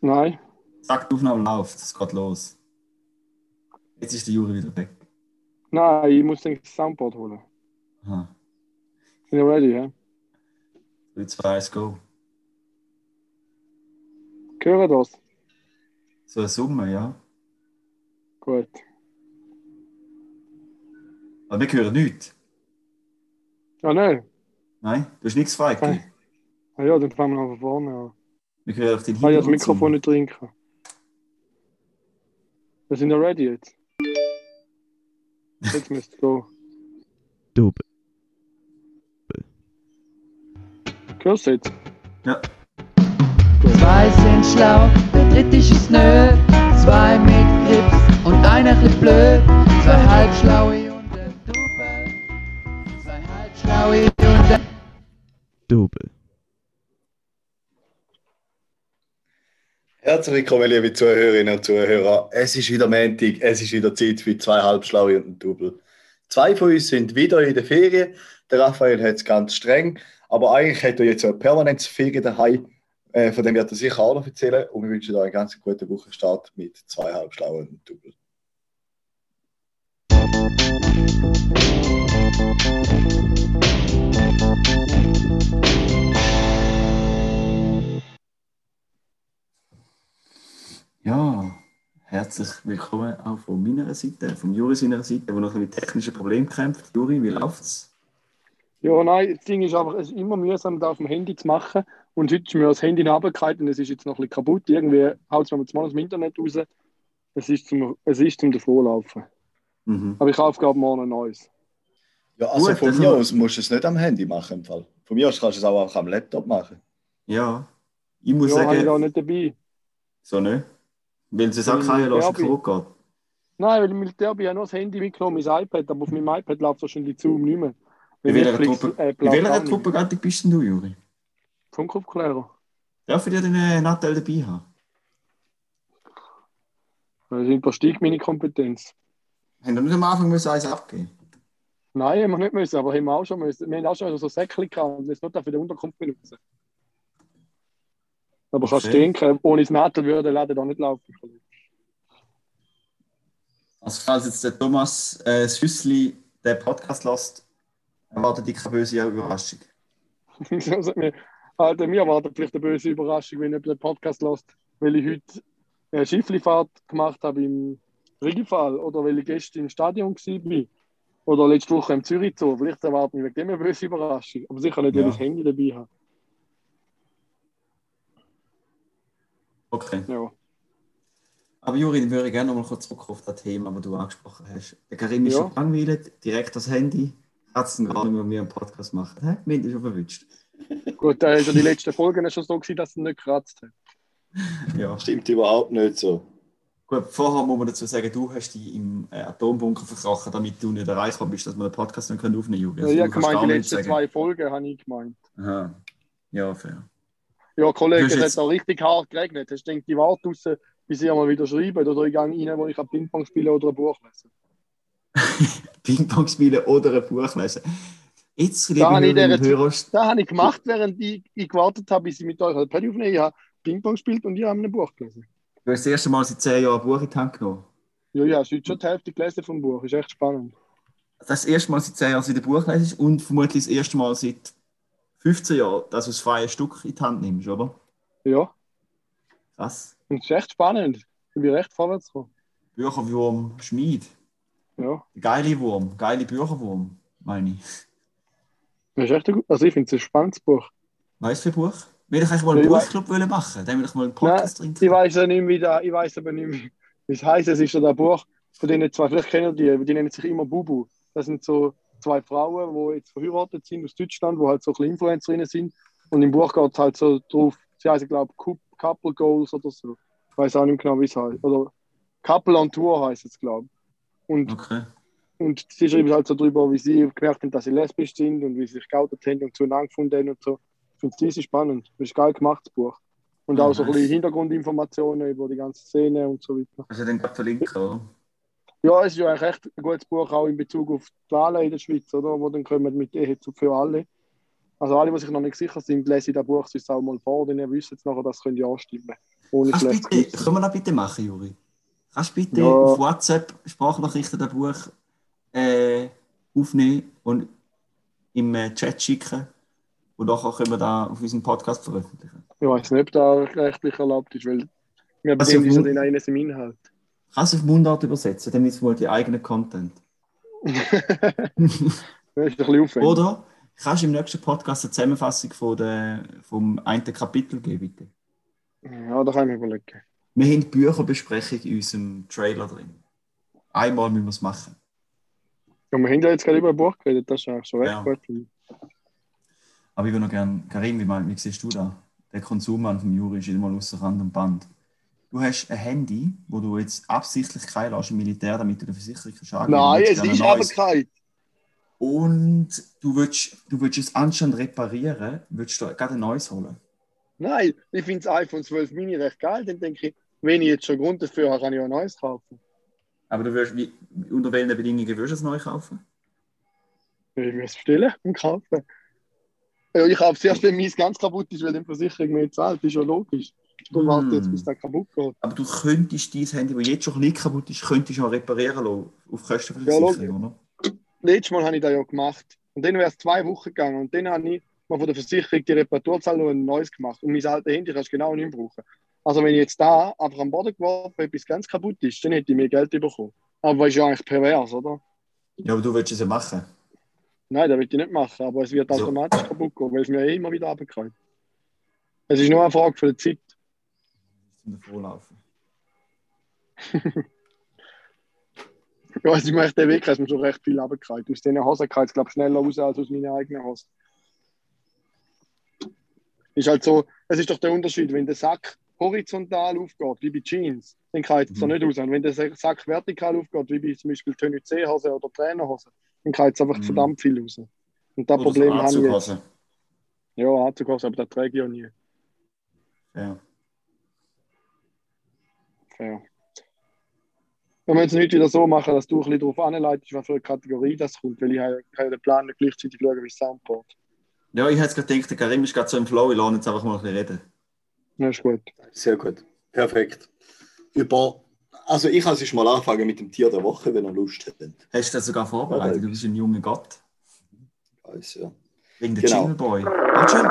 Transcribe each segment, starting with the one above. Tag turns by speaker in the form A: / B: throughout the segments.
A: Nein.
B: Sag, die Aufnahme läuft, es geht los. Jetzt ist der Juri wieder weg.
A: Nein, ich muss den Soundboard holen.
B: Aha.
A: Sind ihr ready, ja?
B: 3, 2, 1, go.
A: Hören das?
B: So eine Summe, ja.
A: Gut.
B: Aber wir hören nichts.
A: Ah, nein.
B: Nein, du hast nichts frei.
A: Ah ja, dann fangen wir noch von vorne an.
B: Wir hören auf den
A: Ah, ja, das
B: Hintergrund.
A: Mikrofon nicht trinken. Wir sind ja ready jetzt. Jetzt müsst ihr gehen.
C: Double.
A: Hörst du jetzt?
B: Ja.
D: Zwei sind schlau, der dritte ist es nö. Zwei mit Grips und einer bisschen blöd. Zwei halbschlaue und ein Double. Zwei halbschlaue und ein
C: Double.
E: Herzlich willkommen, liebe Zuhörerinnen und Zuhörer. Es ist wieder Montag, es ist wieder Zeit für zwei Halbschlaue und ein Double. Zwei von uns sind wieder in der Ferien. Der Raphael hat es ganz streng, aber eigentlich hat er jetzt eine permanente Ferien daheim. Äh, von dem wird er sicher auch noch erzählen. Und wir wünschen euch einen ganz guten Wochenstart mit zwei Halbschlauen und ein Double.
B: Ja, herzlich willkommen auch von meiner Seite, von Juri seiner Seite, der noch mit technischen Problemen kämpft. Juri, wie läuft's?
A: Ja, nein, das Ding ist einfach, es ist immer mühsam, das auf dem Handy zu machen. Und heute ist mir das Handy runtergefallen und es ist jetzt noch ein bisschen kaputt. Irgendwie haut es mir mal aus dem Internet raus. Es ist zum, es ist zum Davonlaufen.
B: Mhm.
A: Aber ich kaufe glaube morgen ein neues.
E: Ja, also
B: Gut,
E: von mir aus musst du es nicht am Handy machen. Im Fall. Von mir aus kannst du es auch, auch am Laptop machen.
B: Ja, ich muss
A: Ja, habe ich
B: sagen,
A: auch nicht dabei.
B: so nicht. Weil es auch
A: Weil
B: keine
A: ich
B: lassen
A: Derby-
B: kaputt geht.
A: Nein, weil im Militär habe ich ja nur das Handy mitgenommen, mein iPad, aber auf meinem iPad läuft wahrscheinlich Zoom nicht mehr.
B: In welcher Truppe,
A: äh,
B: in welcher. Truppengattung bist denn du, Juri?
A: Funkaufklärer.
B: Darf ich dir den äh, Nattel dabei haben?
A: Das übersteigt meine Kompetenz.
B: Haben wir nicht am Anfang müssen eins abgeben
A: Nein, haben wir nicht müssen, aber haben wir auch schon müssen. Wir haben auch schon so Säckchen gehabt und das nicht für die Unterkunft benutzen. Aber
B: Okay.
A: kannst du denken, ohne das Nadel würde der Laden da nicht laufen.
B: Also falls jetzt der Thomas äh, Süssli den Podcast lässt, erwartet dich keine böse Überraschung.
A: Alter, mir erwartet vielleicht eine böse Überraschung, wenn jemand den Podcast lässt, weil ich heute eine Schifflifahrt gemacht habe im Regelfall oder weil ich gestern im Stadion war. Oder letzte Woche im Zürich Zoo. Vielleicht erwarten wir wegen dem eine böse Überraschung. Aber sicher nicht, weil
B: Ja.
A: ich das Handy dabei habe.
B: Okay.
A: Ja.
B: Aber Juri, dann würde ich gerne noch mal kurz zurück auf das Thema, das du angesprochen hast. Der Karim ist
A: Ja.
B: schon langweilig, direkt das Handy. Nicht mehr mit mir einen Podcast machen. Hä? Mir ist schon verwünscht.
A: Gut, da ist ja die letzten Folgen schon so gewesen, dass es nicht gekratzt hat.
B: Ja.
E: Stimmt überhaupt nicht so.
B: Gut, vorher muss man dazu sagen, du hast dich im äh, Atombunker verkrochen, damit du nicht erreichbar bist, dass wir den Podcast nicht aufnehmen können, Juri.
A: Ja,
B: Also,
A: ich habe gemeint, die letzten zwei Folgen habe ich gemeint.
B: Aha. Ja, fair.
A: Ja, Kollege, es hat auch richtig hart geregnet. Hast du gedacht, ich warte draußen, bis ich mal wieder schreibe? Oder ich gehe rein, wo ich kann Ping-Pong spielen oder ein Buch lesen?
B: Ping-Pong spielen oder ein Buch lesen. Jetzt, liebe
A: Da habe ich
B: Hörerinnen und Hörer,
A: Das habe ich gemacht, während ich, ich gewartet habe, bis ich mit euch ein Paddy aufnehme. Ich habe Ping-Pong gespielt und ich habe ein Buch gelesen.
B: du hast das erste Mal seit 10 Jahren ein Buch in die Hand genommen.
A: Ja, ja, es ist schon die Hälfte gelesen vom Buch. Ist echt spannend.
B: Das erste Mal seit 10 Jahren seit ein Buch lesest und vermutlich das erste Mal seit 15 Jahren, dass du das freie Stück in die Hand nimmst, oder?
A: Ja,
B: Krass.
A: und es ist echt spannend. Ich bin recht vorwärts gekommen.
B: Bücherwurm Schmied.
A: Ja,
B: Geile Wurm, geile Bücherwurm, meine ich.
A: das ist echt ein gut. Also, ich finde es ein spannendes Buch.
B: Weißt du, für Buch? Will ich eigentlich mal einen Buchclub wollen machen? Dann will ich mal einen Podcast drin.
A: Ich weiß ja nicht mehr, wie da, ich weiß aber nicht mehr, wie es heißt. Es ist ja das Buch von denen zwei, vielleicht kennt ihr die, die nennen sich immer Bubu. Das sind so zwei Frauen, die jetzt verheiratet sind aus Deutschland, die halt so ein bisschen Influencerinnen sind. Und im Buch geht es halt so drauf, sie heißen, glaube ich, Couple Goals oder so. Ich weiß auch nicht genau, wie es heißt. Oder Couple on Tour heißt es, glaube ich. Und,
B: Okay.
A: und sie schreiben halt so drüber, wie sie gemerkt haben, dass sie lesbisch sind und wie sie sich geoutet haben und zueinander gefunden haben und so. Ich finde es spannend. Das ist geil gemachtes Buch. Und auch so ein bisschen Hintergrundinformationen über die ganze Szene und so weiter.
B: Also dann gerade verlinken, oder?
A: Ja, es ist ja eigentlich echt ein gutes Buch auch in Bezug auf die Wahlen in der Schweiz, oder? Wo dann kommen mit Ehe zu für alle. Also alle, die sich noch nicht sicher sind, lesen das Buch sonst auch mal vor, denn ihr wisst jetzt nachher, das könnt ihr anstimmen. Ohne
B: Kannst bitte, können wir das bitte machen, Juri? Kannst du bitte
A: Ja.
B: auf WhatsApp Sprachnachrichten das Buch äh, aufnehmen und im äh, Chat schicken? Und nachher können wir da auf unserem Podcast veröffentlichen.
A: Ich weiß nicht, ob das rechtlich erlaubt ist, weil wir
B: Also,
A: bedingen
B: wo-
A: ja den einen im Inhalt.
B: Kannst du auf Mundart übersetzen, dann ist es wohl die eigene Content. Oder kannst du im nächsten Podcast eine Zusammenfassung von der, vom einen Kapitel geben, bitte?
A: Ja, da kann ich mir überlegen.
B: Wir haben die Bücherbesprechung in unserem Trailer drin. Einmal müssen wir es machen.
A: Ja, wir haben ja jetzt gerade über ein Buch geredet, das ist eigentlich schon recht
B: Ja.
A: gut.
B: Aber ich würde noch gerne, Karim, wie, mein- wie siehst du da? Der Konsummann vom Juri ist immer außer Rand und Band. Du hast ein Handy, wo du jetzt absichtlich kein lässt im Militär, damit du der Versicherung kannst.
A: Nein, es ist aber kein.
B: Und du willst, du willst es anstatt reparieren, willst du gerade ein neues holen.
A: Nein, ich finde das iPhone 12 Mini recht geil. Dann denke ich, wenn ich jetzt schon Grund dafür habe, kann ich auch ein neues kaufen.
B: Aber du willst, wie, unter welchen Bedingungen würdest du es neu kaufen?
A: Ich will es bestellen und kaufen. Ich kaufe es erst, wenn meins ganz kaputt ist, weil die Versicherung mehr zahlt. Das ist ja logisch. Du
B: Hm.
A: wartest jetzt, bis das kaputt geht.
B: Aber du könntest dein Handy, das jetzt schon bisschen kaputt ist, könntest du auch reparieren lassen, auf Kosten von der
A: Ja,
B: Versicherung, oder?
A: Letztes Mal habe ich das ja gemacht. Und dann wäre es zwei Wochen gegangen. Und dann habe ich mal von der Versicherung die Reparaturzahl noch ein neues gemacht. Und mein altes Handy kannst du genau nicht brauchen. Also wenn ich jetzt da einfach am Boden geworfen bis ganz kaputt ist, dann hätte ich mehr Geld bekommen. Aber das ist ja eigentlich pervers, oder?
B: Ja, aber du willst es ja machen.
A: Nein, das will ich nicht machen. Aber es wird
B: So.
A: automatisch kaputt gehen, weil es mir eh immer wieder runterkommt. Es ist nur eine Frage von der Zeit.
B: Davonlaufen.
A: Ja, also ich möchte den Weg, hast mir schon recht viel runtergekommen. Aus diesen Hosen kam es, glaube ich, schneller raus als aus meinen eigenen Hosen. Ist halt so, es ist doch der Unterschied, wenn der Sack horizontal aufgeht, wie bei Jeans, dann kann es
B: Mhm.
A: so nicht raus. Und wenn der Sack vertikal aufgeht, wie bei zum Beispiel Tönny C-Hose oder Trainerhose, dann kann es einfach
B: Mhm.
A: verdammt viel raus. Und das
B: Oder
A: Problem
B: so
A: habe ich jetzt.
B: Anzughosen.
A: Ja, Anzughose, aber das träge ich ja nie.
B: Ja.
A: Ja. Wenn wir jetzt nicht wieder so machen, dass du ein bisschen darauf anleitest, was für eine Kategorie das kommt, weil ich habe ich habe den Plan nicht gleichzeitig schauen wie Soundboard.
B: Ja, ich hätte gerade gedacht, der Karim ist gerade so im Flow, ich lasse jetzt einfach mal ein bisschen reden.
A: Ja, ist gut.
E: Sehr gut. Perfekt. Über, also ich kann es mal anfangen mit dem Tier der Woche, wenn ihr Lust hättet.
B: Hast du das sogar vorbereitet? Du bist ein junger Gott.
E: Weiß, ja.
B: Wegen der
E: Genau.
B: Jingle Boy. Warte schon.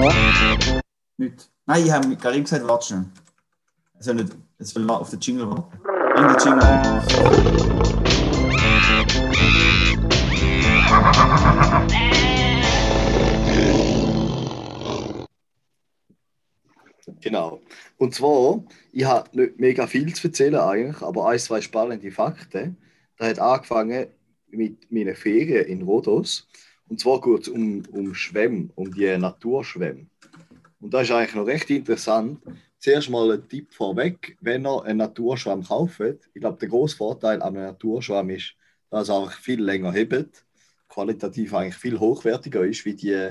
A: Ja.
B: Nicht. Nein, ich habe mit Karim gesagt, warte schnell. Soll, nicht, soll auf den Jingle warten. Bring den Jingle.
E: Genau. Und zwar, ich habe nicht mega viel zu erzählen eigentlich, aber ein, zwei spannende Fakten. Da hat angefangen mit meinen Ferien in Rhodos. Und zwar es um, um Schwämme, um die Naturschwämme. Und das ist eigentlich noch recht interessant. Zuerst mal ein Tipp vorweg, wenn ihr einen Naturschwamm kauft. Ich glaube, der grosse Vorteil an einem Naturschwamm ist, dass er einfach viel länger hebt, qualitativ eigentlich viel hochwertiger ist wie die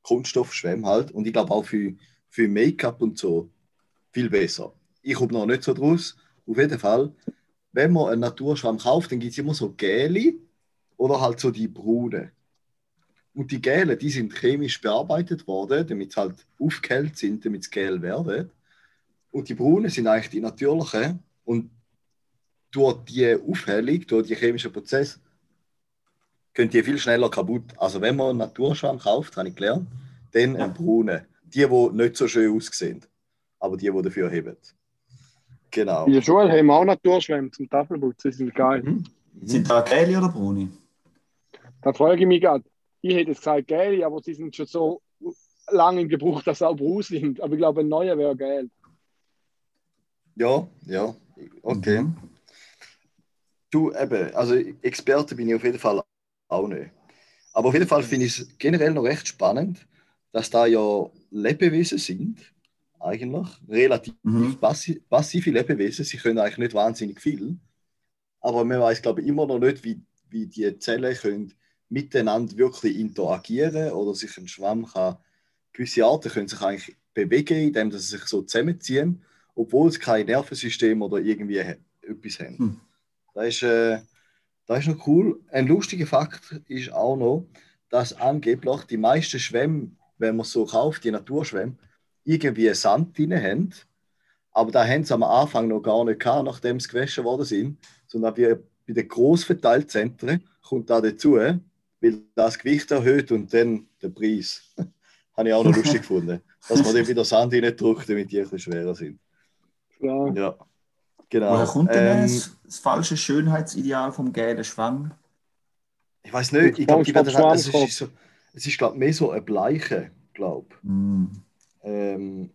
E: Kunststoffschwämme halt. Und ich glaube auch für, für Make-up und so viel besser. Ich komme noch nicht so draus. Auf jeden Fall, wenn man einen Naturschwamm kauft, dann gibt es immer so Gele oder halt so die braunen. Und die Gele, die sind chemisch bearbeitet worden, damit sie halt aufgehellt sind, damit sie gel werden. Und die braunen sind eigentlich die natürlichen. Und durch die Aufhellung, durch die chemischen Prozesse, können die viel schneller kaputt. Also wenn man einen Naturschwamm kauft, habe ich gelernt, dann einen braunen. Die, die nicht so schön aussehen, aber die, die dafür heben. Genau.
A: In der Schule haben wir auch Naturschwämme zum Tafelputzen, die sind geil.
E: Mhm.
B: Sind da gelbe oder braune?
A: Da frage ich mich gerade, ich hätte jetzt gesagt geil, aber sie sind schon so lange in Gebrauch, dass sie auch braun sind. Aber ich glaube, ein neuer wäre geil.
E: Ja, ja, okay.
B: Mhm.
E: Du, eben, also Experte bin ich auf jeden Fall auch nicht. Aber auf jeden Fall finde ich es generell noch recht spannend, dass da ja Lebewesen sind, eigentlich, relativ
B: Mhm.
E: passi passive Lebewesen. Sie können eigentlich nicht wahnsinnig viel. Aber man weiß, glaube ich, immer noch nicht, wie, wie die Zellen können miteinander wirklich interagieren oder sich ein Schwamm kann. Gewisse Arten können sich eigentlich bewegen, indem sie sich so zusammenziehen, obwohl sie kein Nervensystem oder irgendwie etwas haben.
B: Hm.
E: Das, ist, äh, das ist noch cool. Ein lustiger Fakt ist auch noch, dass angeblich die meisten Schwämme, wenn man so kauft, die Naturschwämme, irgendwie Sand drin haben. Aber da haben sie am Anfang noch gar nicht gehabt, nachdem sie gewaschen worden sind. Sondern wie bei den Grossverteilzentren kommt da dazu, weil das Gewicht erhöht und dann der Preis. Habe ich auch noch lustig gefunden. Dass man dann wieder Sand reindrückt, damit die bisschen schwerer sind.
A: Ja.
E: Ja, genau.
B: Woher kommt denn
E: Ähm,
B: das, das falsche Schönheitsideal vom gelben Schwamm?
E: Ich weiß nicht, ich glaube, die werden
A: SpongeBob
E: es ist so, es ist glaube mehr so ein Bleiche, glaube
B: Mm.
E: ähm,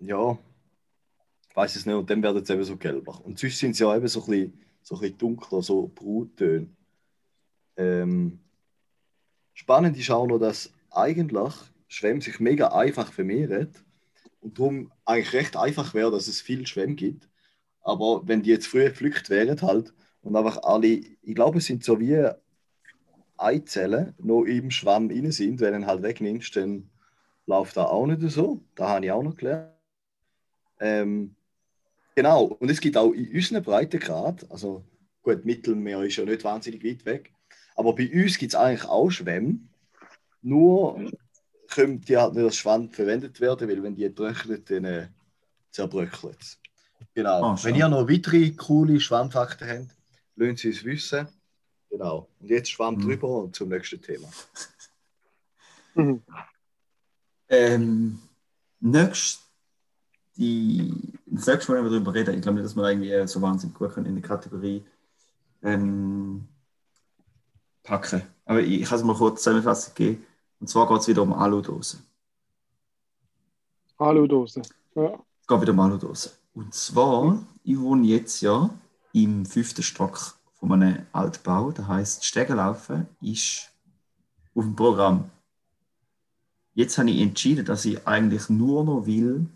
E: Ja, ich weiß es nicht. Und dann werden sie eben so gelber. Und sonst sind sie ja eben so ein bisschen, so ein bisschen dunkler, so Bruttöne. Ähm, spannend ist auch noch, dass eigentlich Schwämme sich mega einfach vermehren und darum eigentlich recht einfach wäre, dass es viel Schwämme gibt. Aber wenn die jetzt früher gepflückt wären halt und einfach alle, ich glaube, es sind so wie Eizellen noch im Schwamm drin sind, wenn du halt wegnimmst, dann läuft das auch nicht so. Da habe ich auch noch gelernt. Ähm, genau, und es gibt auch in unseren Breitengrad, also gut, Mittelmeer ist ja nicht wahnsinnig weit weg, aber bei uns gibt es eigentlich auch Schwämme, nur können die halt nicht als Schwamm verwendet werden, weil wenn die trocknen, dann äh, zerbröckelt es. Genau.
B: Ah,
E: wenn ihr noch weitere coole Schwammfakten habt, lasst sie es wissen. Genau. Und jetzt Schwamm
B: Mhm.
E: drüber und zum nächsten Thema.
A: Mhm.
B: Ähm, nächst, die, das nächste Mal, wenn wir darüber reden, ich glaube nicht, dass wir irgendwie so wahnsinnig gut können in die Kategorie ähm, packen. Aber ich, ich kann es mal kurz Zusammenfassung geben. Und zwar geht es wieder um Aludosen.
A: Aludose. Ja.
B: Es geht wieder um Aludosen. Und zwar, ich wohne jetzt ja im fünften Stock von einem Altbau. Das heisst, Stegenlaufen ist auf dem Programm. Jetzt habe ich entschieden, dass ich eigentlich nur noch will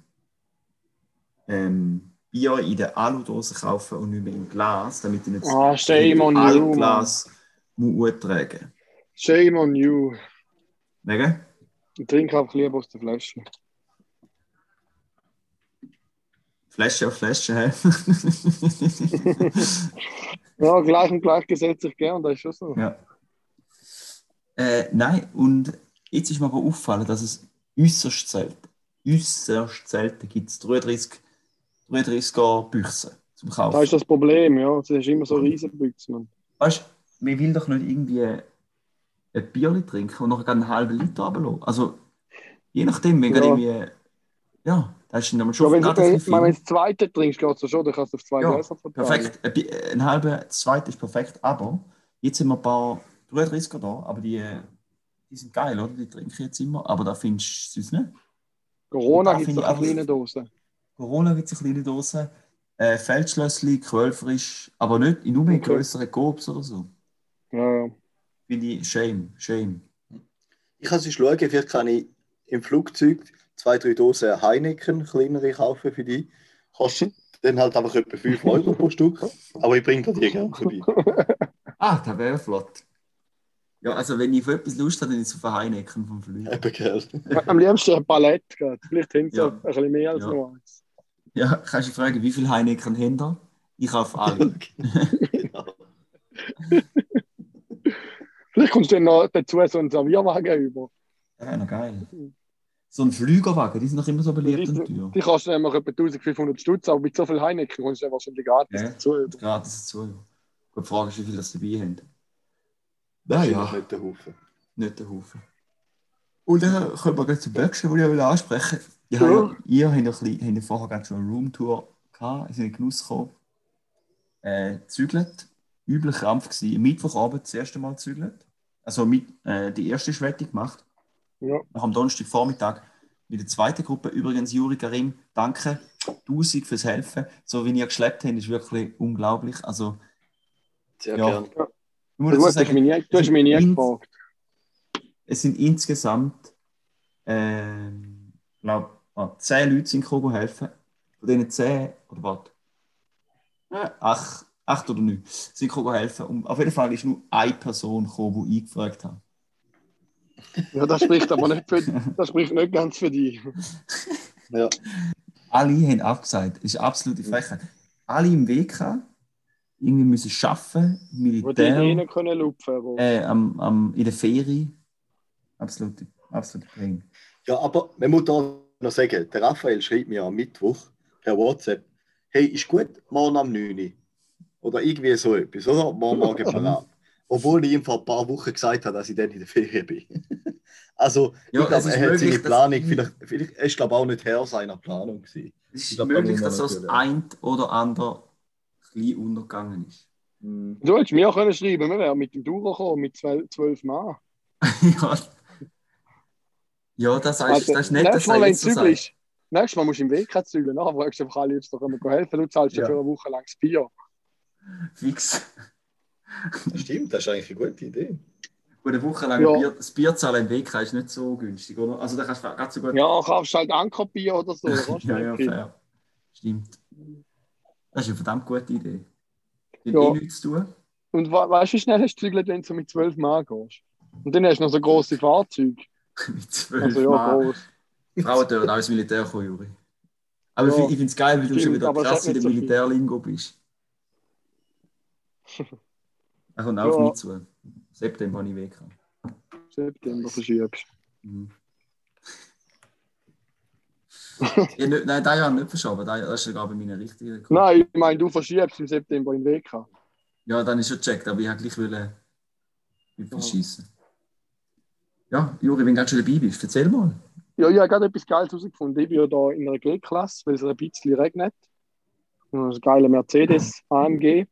B: ähm, Bier in der Aludose kaufen und nicht mehr im Glas, damit ich nicht
A: Ah, shame on you,
B: Altglas muss tragen.
A: Shame on you.
B: Wegen?
A: Ich trinke einfach lieber aus der Flasche.
B: Flasche auf Flasche, hä?
A: Ja, gleich und gleich gesetzt sich gern, das ist schon so.
B: Ja. Äh, nein, und jetzt ist mir aber aufgefallen, dass es äußerst selten, äußerst selten gibt es 33, 33er Büchsen zum
A: Das ist
B: Kaufen.
A: das Problem, ja. Es ist immer so riesen Büchse.
B: Weißt du, man will doch nicht irgendwie ein Bierli trinken und noch einen halben Liter runterlassen. Also, je nachdem, wenn
A: Ja.
B: ja. irgendwie, ja, das ist dann
A: Ja,
B: schon
A: wenn
B: gerade
A: du wenn, wenn du das zweite trinkst, geht es schon, dann kannst du auf zwei
B: Ja,
A: Gläser verteilen.
B: Perfekt, ein, ein halber, zwei ist perfekt, aber jetzt sind wir ein paar 33er da, aber die, die sind geil, oder? Die trinke ich jetzt immer, aber da findest du es nicht.
A: Corona gibt es eine kleine Dose.
B: Corona gibt es eine kleine Dose, äh, Feldschlössli, Quellfrisch, aber nicht in in
A: Okay.
B: größeren Coop oder so.
A: Ja, ja.
B: Finde ich shame, shame.
E: Ich kann es schauen, vielleicht kann ich im Flugzeug zwei, drei Dosen Heineken kleinere kaufen für die. Kostet dann halt einfach etwa 5 Euro pro Stück. Aber ich bringe dir die gerne vorbei.
B: Ah, das wäre flott. Ja, also wenn ich auf etwas Lust habe, dann ist es auf ein Heineken vom Flügel.
E: Eben, gell?
A: Am liebsten ein Palett. gell. Vielleicht haben sie
B: Ja.
A: ein bisschen mehr als
B: Ja.
A: nur eins.
B: Ja, kannst du fragen, wie viele Heineken haben da? Ich kaufe alle.
E: genau.
A: Vielleicht kommst du dann noch dazu so einen Servierwagen über.
B: Wäre noch geil. So ein Flügerwagen, die sind noch immer so beliebt
A: Die,
B: und teuer.
A: die kostet nämlich etwa 1500 Stutz, aber mit so viel Heineken kommst du dann wahrscheinlich gratis
B: Ja.
A: dazu. über.
B: Gratis dazu. ja. Gut, die Frage ist, wie viel das dabei haben. Naja,
E: nicht der Haufen.
B: nicht der Haufen. Und dann kommen wir gleich zum Böckchen, den ich ansprechen will. Ich
A: Ja.
B: habe, ihr habt, noch ein bisschen, habt ja vorher gerade schon eine Roomtour gehabt, sind in den Genuss gekommen. Äh, zügelt. Übel Krampf gewesen. Am Mittwochabend das erste Mal zügelt. Also mit, äh, die erste Schwette gemacht.
A: Ja.
B: Nach am Donnerstagvormittag mit der zweiten Gruppe. Übrigens, Juri Karim, danke. Tausend fürs Helfen. So wie ihr geschleppt habt, ist wirklich unglaublich. Also,
E: Sehr
B: Ja.
E: gern.
B: ich
A: Ja,
B: dazu
A: du hast
B: sagen,
A: mich nie, du hast mich nie gefragt.
B: es sind insgesamt, ähm, glaube ah, zehn Leute sind gekommen helfen. Von denen zehn, oder was? Äh, acht, oder neun sind gekommen helfen. Und auf jeden Fall ist nur eine Person gekommen, die eingefragt hat.
A: Ja, das spricht aber nicht, für, das spricht nicht ganz für dich.
E: Ja.
B: Alle haben abgesagt. Das ist absolute Frechheit. Alle im Weg gehabt, irgendwie müssen arbeiten,
A: Wo die
B: Militär,
A: können lupfen.
B: Äh, am, am, in der Ferie. Absolute, absolute Pain.
E: ja, aber man muss da noch sagen, der Raphael schreibt mir am Mittwoch per WhatsApp, hey, ist gut, morgen am 9 Uhr. Oder irgendwie so etwas, oder? Morgen, morgen parat. Obwohl ich ihm vor ein paar Wochen gesagt habe, dass ich dann in der Ferien bin. also,
B: Ja,
E: ich glaube, er hat
B: möglich,
E: seine
B: dass-
E: Planung, vielleicht, vielleicht er ist glaube auch nicht Herr seiner Planung gewesen.
B: Es ist
E: glaub,
B: möglich, dass das ein oder andere klein untergegangen ist.
E: Hm.
A: Du hättest mir können schreiben, wir wären mit dem Duro gekommen, mit zwölf, zwölf Mann.
B: ja. ja, das heißt, das ist nicht, dass
A: nächstes Mal,
B: er
A: wenn
B: so
A: nächstes Mal musst du im Weg zügeln. Nachher fragst du einfach alle, ob sie dir helfen können. Du zahlst ja.
B: Ja.
A: für eine Woche lang das Bier.
B: Fix.
E: Das stimmt, das ist eigentlich eine gute Idee.
B: Gut, eine Woche lang
A: Ja.
B: Bier, das Bier zahlen im Weg ist nicht so günstig, oder? Also da kannst du gerade so gut.
A: Ja, kaufst halt Ankerbier oder so.
B: ja, ja, fair. Stimmt. Das ist eine verdammt gute Idee. Hat
A: Ja.
B: eh nichts zu tun.
A: Und we weißt du, wie schnell hast du gezügelt, wenn du mit zwölf Mann gehst? Und dann hast du noch so grosse Fahrzeuge.
B: Mit zwölf
A: Also ja,
B: Mann.
A: groß.
B: Frauen dürfen auch ins Militär kommen, Juri. Aber
A: Ja.
B: ich finde es geil, weil du
A: Stimmt,
B: schon wieder krass in der
A: so.
B: Militärlingo bist. Er kommt auch auf
A: Ja.
B: mich zu. September habe ich weg.
A: September verschiebst.
B: Mhm. ja, nicht, nein, das Jahr nicht verschoben. Das ist sogar bei meiner richtigen.
A: Nein, ich meine, du verschiebst im September in WK.
B: Ja, dann ist schon gecheckt, aber ich habe gleich wollen verschießen. Ja, Juri, wenn du gerade schon dabei bist, erzähl mal.
A: Ja, ich habe gerade etwas Geiles herausgefunden. Ich bin ja da in einer G-Klasse, weil es ein bisschen regnet. Und ein geiler Mercedes AMG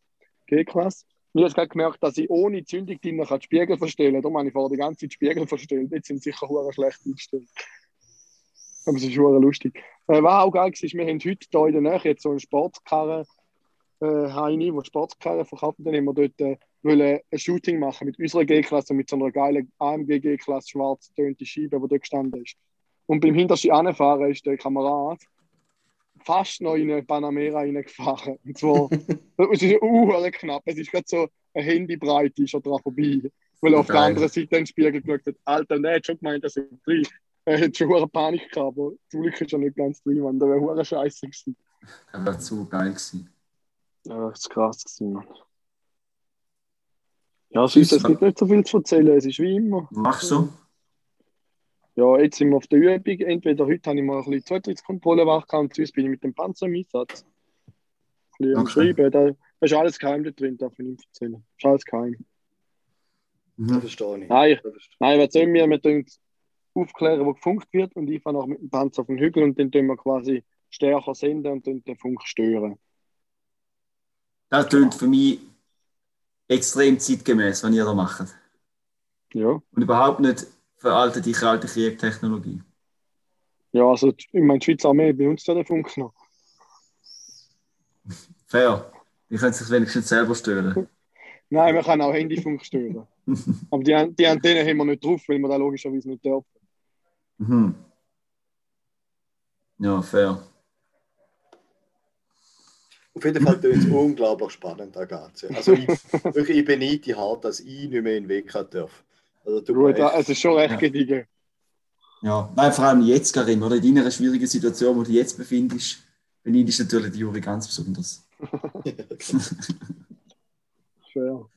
A: G-Klasse. Und ich habe gerade gemerkt, dass ich ohne Zündung drin die Spiegel verstellen kann. Darum habe ich vorher die ganze Zeit Spiegel verstellt. Jetzt sind sie sicher schlecht eingestellt. Aber es ist hure lustig. Äh, was auch geil war, wir haben heute hier in der Nähe jetzt so einen Sportkarren äh, Heini, der Sportkarren verkauft. Dann haben wir dort äh, ein Shooting machen mit unserer G-Klasse und mit so einer geilen AMG G-Klasse schwarz tönte Scheibe, die dort gestanden ist. Und beim hintersten Anfahren ist der Kamerad fast noch in eine Panamera reingefahren. Und zwar, es ist uh, knapp. Es ist gerade so eine Handybreite ist er dran vorbei. Weil er auf der anderen Seite in den Spiegel geschaut hat. Alter, und er hat schon gemeint, dass er drin Er hat schon hure Panik gehabt, aber zum Glück ist er nicht ganz drin, man. Das wäre hure scheiße gewesen.
B: Das wäre zu geil gewesen.
A: Ja, das ist krass gewesen, Mann. Ja, sonst, es gibt nicht so viel zu erzählen. Es ist wie immer.
B: Machst du?
A: Ja, jetzt sind wir auf der Übung. Entweder heute habe ich mal ein bisschen Zutrittskontrolle gemacht und sonst bin ich mit dem Panzer im Einsatz. Ein bisschen am
B: Okay.
A: Schreiben. Da, da ist alles geheim da drin, darf ich nicht erzählen. Das ist alles geheim.
E: Das
B: Mhm.
E: verstehe ich.
A: Nein,
E: Das verstehe
A: nein, was sollen wir? Wir tun aufklären, wo gefunkt wird und ich fahre noch mit dem Panzer auf den Hügel und dann tun wir quasi stärker senden und dann den Funk stören.
B: Das klingt für mich extrem zeitgemäß, was ihr da macht.
A: Ja.
B: Und überhaupt nicht veraltete kalte Kriegtechnologie.
A: Ja, also ich meine, die Schweizer Armee benutzt ja den Funk noch.
B: Fair. Die können sich wenigstens selber stören.
A: Nein, man kann auch Handyfunk stören. Aber die, die Antenne haben wir nicht drauf, weil wir da logischerweise nicht dürfen.
B: Mhm. Ja, fair.
E: Auf jeden Fall tönt es unglaublich spannend, da geht's. ja. Also ich, ich beneide hart, dass ich nicht mehr in den Weg darf. Also, mir
A: Gut, es ist schon recht
B: Ja.
A: gediegen.
B: Ja, nein, vor allem jetzt, Karim, oder in deiner schwierigen Situation, wo du dich jetzt befindest, beneidest du natürlich die Juri ganz besonders.
A: Fair.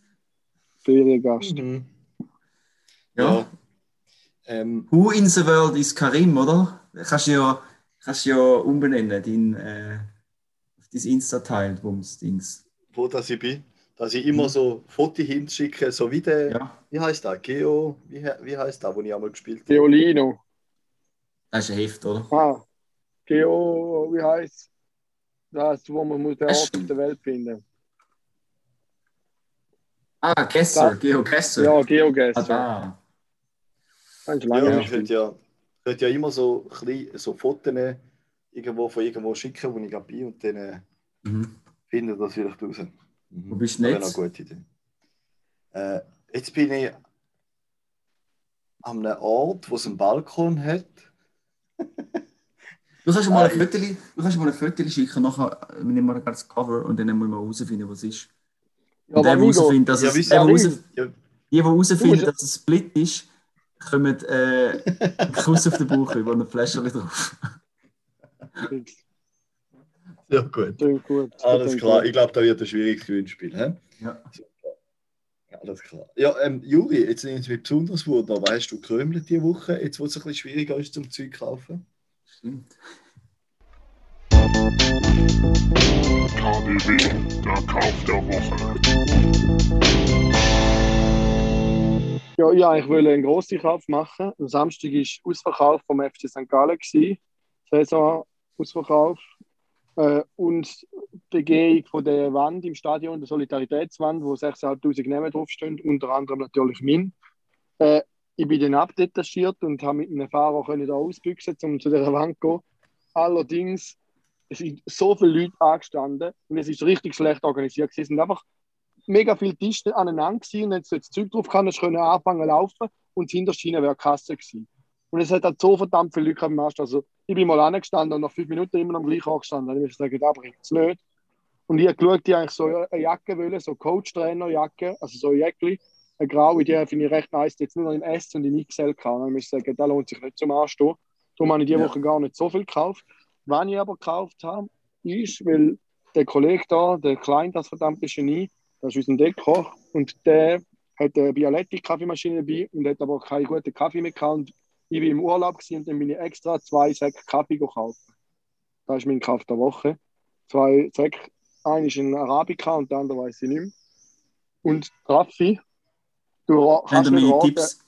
A: Feriengast.
E: Mhm.
B: Ja.
E: Ja. Ähm,
B: Who in the world is Karim, oder? Kannst du ja, kannst du ja umbenennen, dein, äh, auf dein Insta-Teil, Bums-Dings.
E: wo das ich bin, dass ich immer so Fotos hinschicke, so wie der,
B: Ja,
E: wie heißt das? Geo, wie, wie heißt das, wo ich einmal gespielt habe?
A: Geolino.
B: das ist ein Heft, oder?
A: Ah. Geo, wie heißt das, wo man muss den
B: Das
A: Ort auf der Welt finden?
B: Ah, Gesser,
A: Da-
B: Geo Gesser.
A: Ja, Geogas.
B: Ah,
A: Ja.
B: da.
A: Das
E: Ja, ich könnte ja, könnte ja immer so, klein, so Fotos irgendwo von irgendwo schicken, wo ich gerade bin und dann äh,
B: Mhm.
E: finde das vielleicht raus. Mhm.
B: Wo bist du
E: Das wäre
B: jetzt?
E: eine gute Idee. Äh, jetzt bin ich an einem Ort, wo es einen Balkon hat.
B: Du kannst mir mal ein. Foto, du kannst mal ein Foto schicken, nachher nehmen wir das Cover und dann müssen wir herausfinden, was es ist.
A: Ja,
B: Und der,
A: aber
B: der herausfindet, dass es, der, der
E: Ja,
B: die, die herausfinden,
A: Du
B: dass es Split ist, kommen äh, einen Kuss auf den Bauch über und ein Fläschchen drauf.
E: Ja gut.
A: Gut.
E: Alles klar. Ich glaube, da wird ein schwieriges Gewinnspiel. Hä?
B: Ja.
E: Alles klar. Ja, ähm, Juri, jetzt nimmt es mich besonders wunder. Hast du gekrümelt diese Woche, jetzt wo es ein bisschen schwieriger ist zum Zeug kaufen?
B: Stimmt.
F: KDW, der Kauf der Woche.
A: Ja, ich eigentlich wollte einen grossen Kauf machen. Am Samstag war Ausverkauf vom FC St. Gallen. gewesen. Äh, und die Begehung von der Wand im Stadion, der Solidaritätswand, wo 6'500 Namen draufstehen, unter anderem natürlich mein. Äh, ich bin dann abdetachiert und habe mit einem Fahrer können da ausbüchsen, um zu dieser Wand zu gehen. Allerdings es sind so viele Leute angestanden und es ist richtig schlecht organisiert. Es sind einfach mega viele Tische aneinander und wenn du jetzt Zeug drauf kannst, können anfangen zu laufen und die Hinterschiene wäre Kasse gewesen. Und es hat halt so verdammt viele Leute Arsch. Also ich bin mal angestanden und nach fünf Minuten immer noch am gleichen angestanden. Ich muss sagen, da bringt es nicht. Und ich habe geschaut, die eigentlich so eine Jacke wollen, so Coach-Trainer-Jacke, also so ein Jäckli, eine graue, die finde ich recht nice, jetzt nur noch in S und in XL kann. Ich muss sagen, da lohnt sich nicht zum Anstehen. Darum habe ich diese
B: Ja.
A: Woche gar nicht so viel gekauft. Was ich aber gekauft habe, ist, weil der Kollege da, der Klein, das verdammte Genie, das ist unser Deckkoch und der hat eine Bialetti-Kaffeemaschine dabei und hat aber keinen guten Kaffee mehr gehabt. Und ich war im Urlaub und dann bin ich extra zwei Säcke Kaffee gekauft. Das ist mein Kauf der Woche. Zwei Säcke, einer ist ein Arabica und der andere weiß ich nicht mehr. Und Raffi, du kannst nicht raten,
B: Tipps?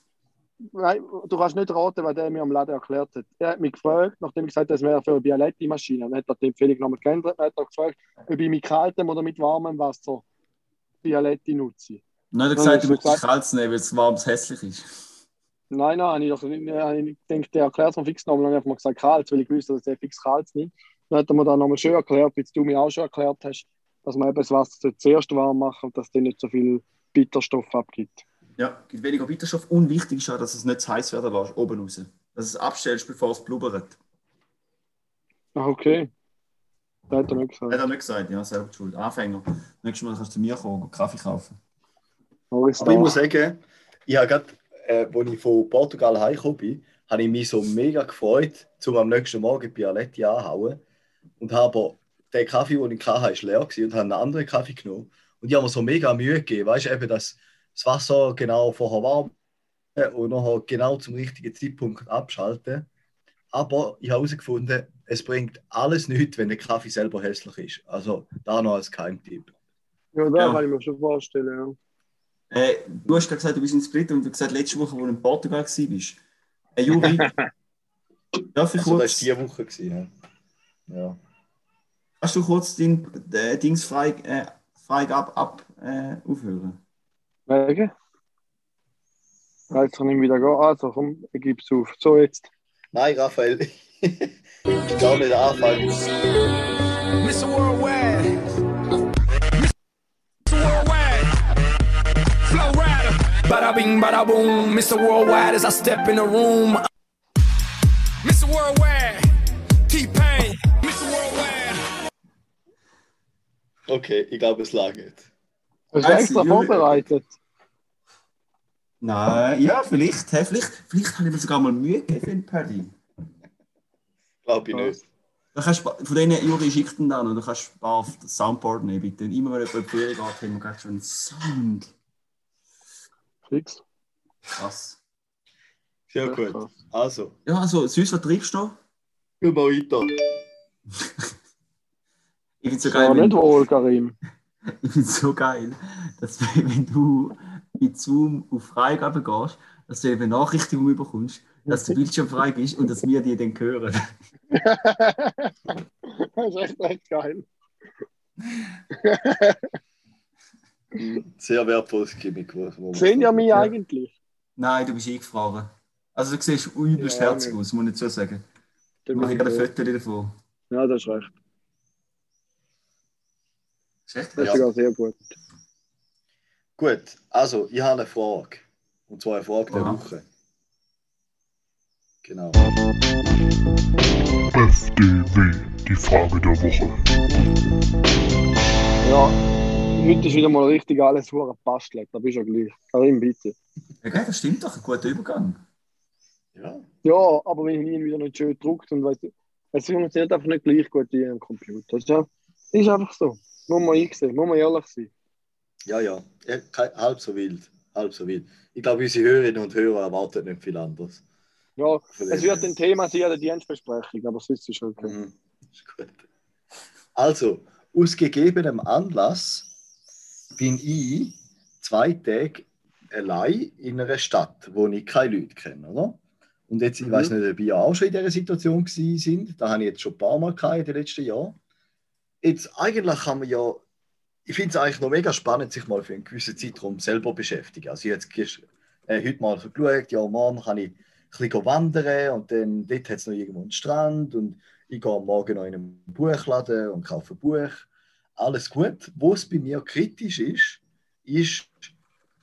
A: Nein, du kannst nicht raten, was der mir am Laden erklärt hat. Er hat mich gefragt, nachdem ich gesagt habe, das wäre für eine Bialetti-Maschine. Dann hat er die Empfehlung nochmal geändert. Dann hat er gefragt, ob ich mit kaltem oder mit warmem Wasser Bialetti nutze.
B: Nein, er hat gesagt, du
A: gesagt.
B: kaltes nehmen, weil es warm hässlich ist.
A: Nein, nein, ich, nicht- ich denke, der erklärt es mir fix nochmal. Dann habe ich gesagt, kalt, weil ich wusste, dass der fix kalt nimmt. Dann hat er mir dann nochmal schön erklärt, wie du mir auch schon erklärt hast, dass man eben das Wasser zuerst warm machen und dass der nicht so viel Bitterstoff abgibt.
B: Ja, gibt weniger Bitterstoff. Und wichtig ist auch, dass es nicht zu heiß werden lässt, oben raus. Dass es abstellst, bevor es blubbert.
A: Ah, okay. Das hat er nicht gesagt.
B: Hat er nicht gesagt, ja, selber schuld. Anfänger. Nächstes Mal kannst du zu mir kommen und Kaffee kaufen.
A: Morris
E: Aber ich muss sagen, ich habe gerade, äh, als ich von Portugal heimgekommen bin, habe ich mich so mega gefreut, um am nächsten Morgen Bialetti anzuhauen. Und habe aber den Kaffee, den ich hatte, war leer gewesen und habe einen anderen Kaffee genommen. Und ich habe mir so mega Mühe gegeben, weißt du, eben, dass das Wasser genau vorher warm und nachher genau zum richtigen Zeitpunkt abschalten. Aber ich habe herausgefunden, es bringt alles nichts, wenn der Kaffee selber hässlich ist. Also da noch als Keimtipp.
A: Ja, da
B: Ja.
A: kann ich mir schon vorstellen, ja.
B: Äh, du hast gerade gesagt, du bist in Split und du hast gesagt, letzte Woche, wo du in Portugal warst. Äh, Juri, darf ich
E: Also, das war
B: kurz,
E: diese Woche. Gewesen, ja. ja.
B: kannst du kurz dein äh, Dings frei, äh, frei ab, ab äh, aufhören?
A: Wegen? Jetzt kann ich wieder gehen. Also komm, ich gebe es auf. So, jetzt.
E: Nein, Raphael. ich kann nicht anfangen.
G: Mr. Worldwide. Bada bing, bada boom. Mr. Worldwide as I step in the room. Mr. Worldwide. T-Pain. Mr. Worldwide.
E: Okay, ich glaube, es lag nicht.
A: Hast du extra vorbereitet?
B: Nein, ja, vielleicht. Hey, vielleicht, vielleicht habe ich mir sogar mal Mühe gegeben Paddy.
E: Glaube ich nicht.
B: Da kannst, du- von denen, Juri schickt ihn dann und du kannst auf das Soundboard nehmen, bitte. Immer wenn jemand in die Ferien geht, haben wir gerade schon einen Sound.
A: Fix.
B: Krass.
E: Sehr gut. Also,
B: Ja, also, süß, was treibst du
E: wir weiter.
B: Ich finde es so geil,
A: nicht
B: wenn,
A: wohl, Karim.
B: ich find's so geil, dass wenn du mit Zoom auf Freigabe gehst, dass du eine Benachrichtigung bekommst, dass der Bildschirm frei ist und dass wir die dann hören.
A: das ist echt, echt geil.
E: Sehr wertvolles Gimmick.
A: Sehen ja mich eigentlich.
B: Nein, du bist eingefahren. Also du siehst übelst
A: Ja,
B: herzig
A: nicht.
B: aus, muss ich dazu sagen.
A: Dann
B: Ich mache
A: bin
B: gerade
A: ich
B: ein. Foto davon.
A: Ja, das ist recht.
B: Ist echt
A: Das ist
E: Ja.
A: sogar sehr gut.
E: Gut, also, ich habe eine Frage. Und zwar eine Frage der
B: Aha.
E: Woche. Genau.
F: FDW, die Frage der Woche.
A: Ja, heute ist wieder mal richtig alles hure bastelt. Da bist du ja gleich. Karim, bitte.
B: Ja, geil, das stimmt doch, ein guter Übergang.
E: Ja,
A: Ja, aber wenn ihn wieder nicht schön druckt und weißt du, es funktioniert einfach nicht gleich gut wie am Computer. Das ist, ja, ist einfach so. Muss man einsehen, muss man ehrlich sein.
E: ja, ja. halb so wild. Halb so wild. Ich glaube, unsere Hörerinnen und Hörer erwarten nicht viel anderes.
A: Ja, es wird ein Thema sein der Dienstbesprechung, aber sonst ist okay.
E: Mhm. Ist gut. Also, aus gegebenem Anlass bin ich zwei Tage allein in einer Stadt, wo ich keine Leute kenne, oder? Und jetzt, ich
A: Mhm.
E: weiß nicht, ob ihr auch schon in dieser Situation sind. Da habe ich jetzt schon ein paar Mal gehabt in den letzten Jahren. Jetzt, eigentlich kann man ja, ich finde es eigentlich noch mega spannend, sich mal für einen gewissen Zeitraum selber beschäftigen. Also, ich habe jetzt äh, heute mal so geschaut, ja, morgen kann ich ein bisschen wandern und dann dort hat es noch irgendwo einen Strand und ich gehe morgen noch in einen Buchladen und kaufe ein Buch. Alles gut. Wo es bei mir kritisch ist, ist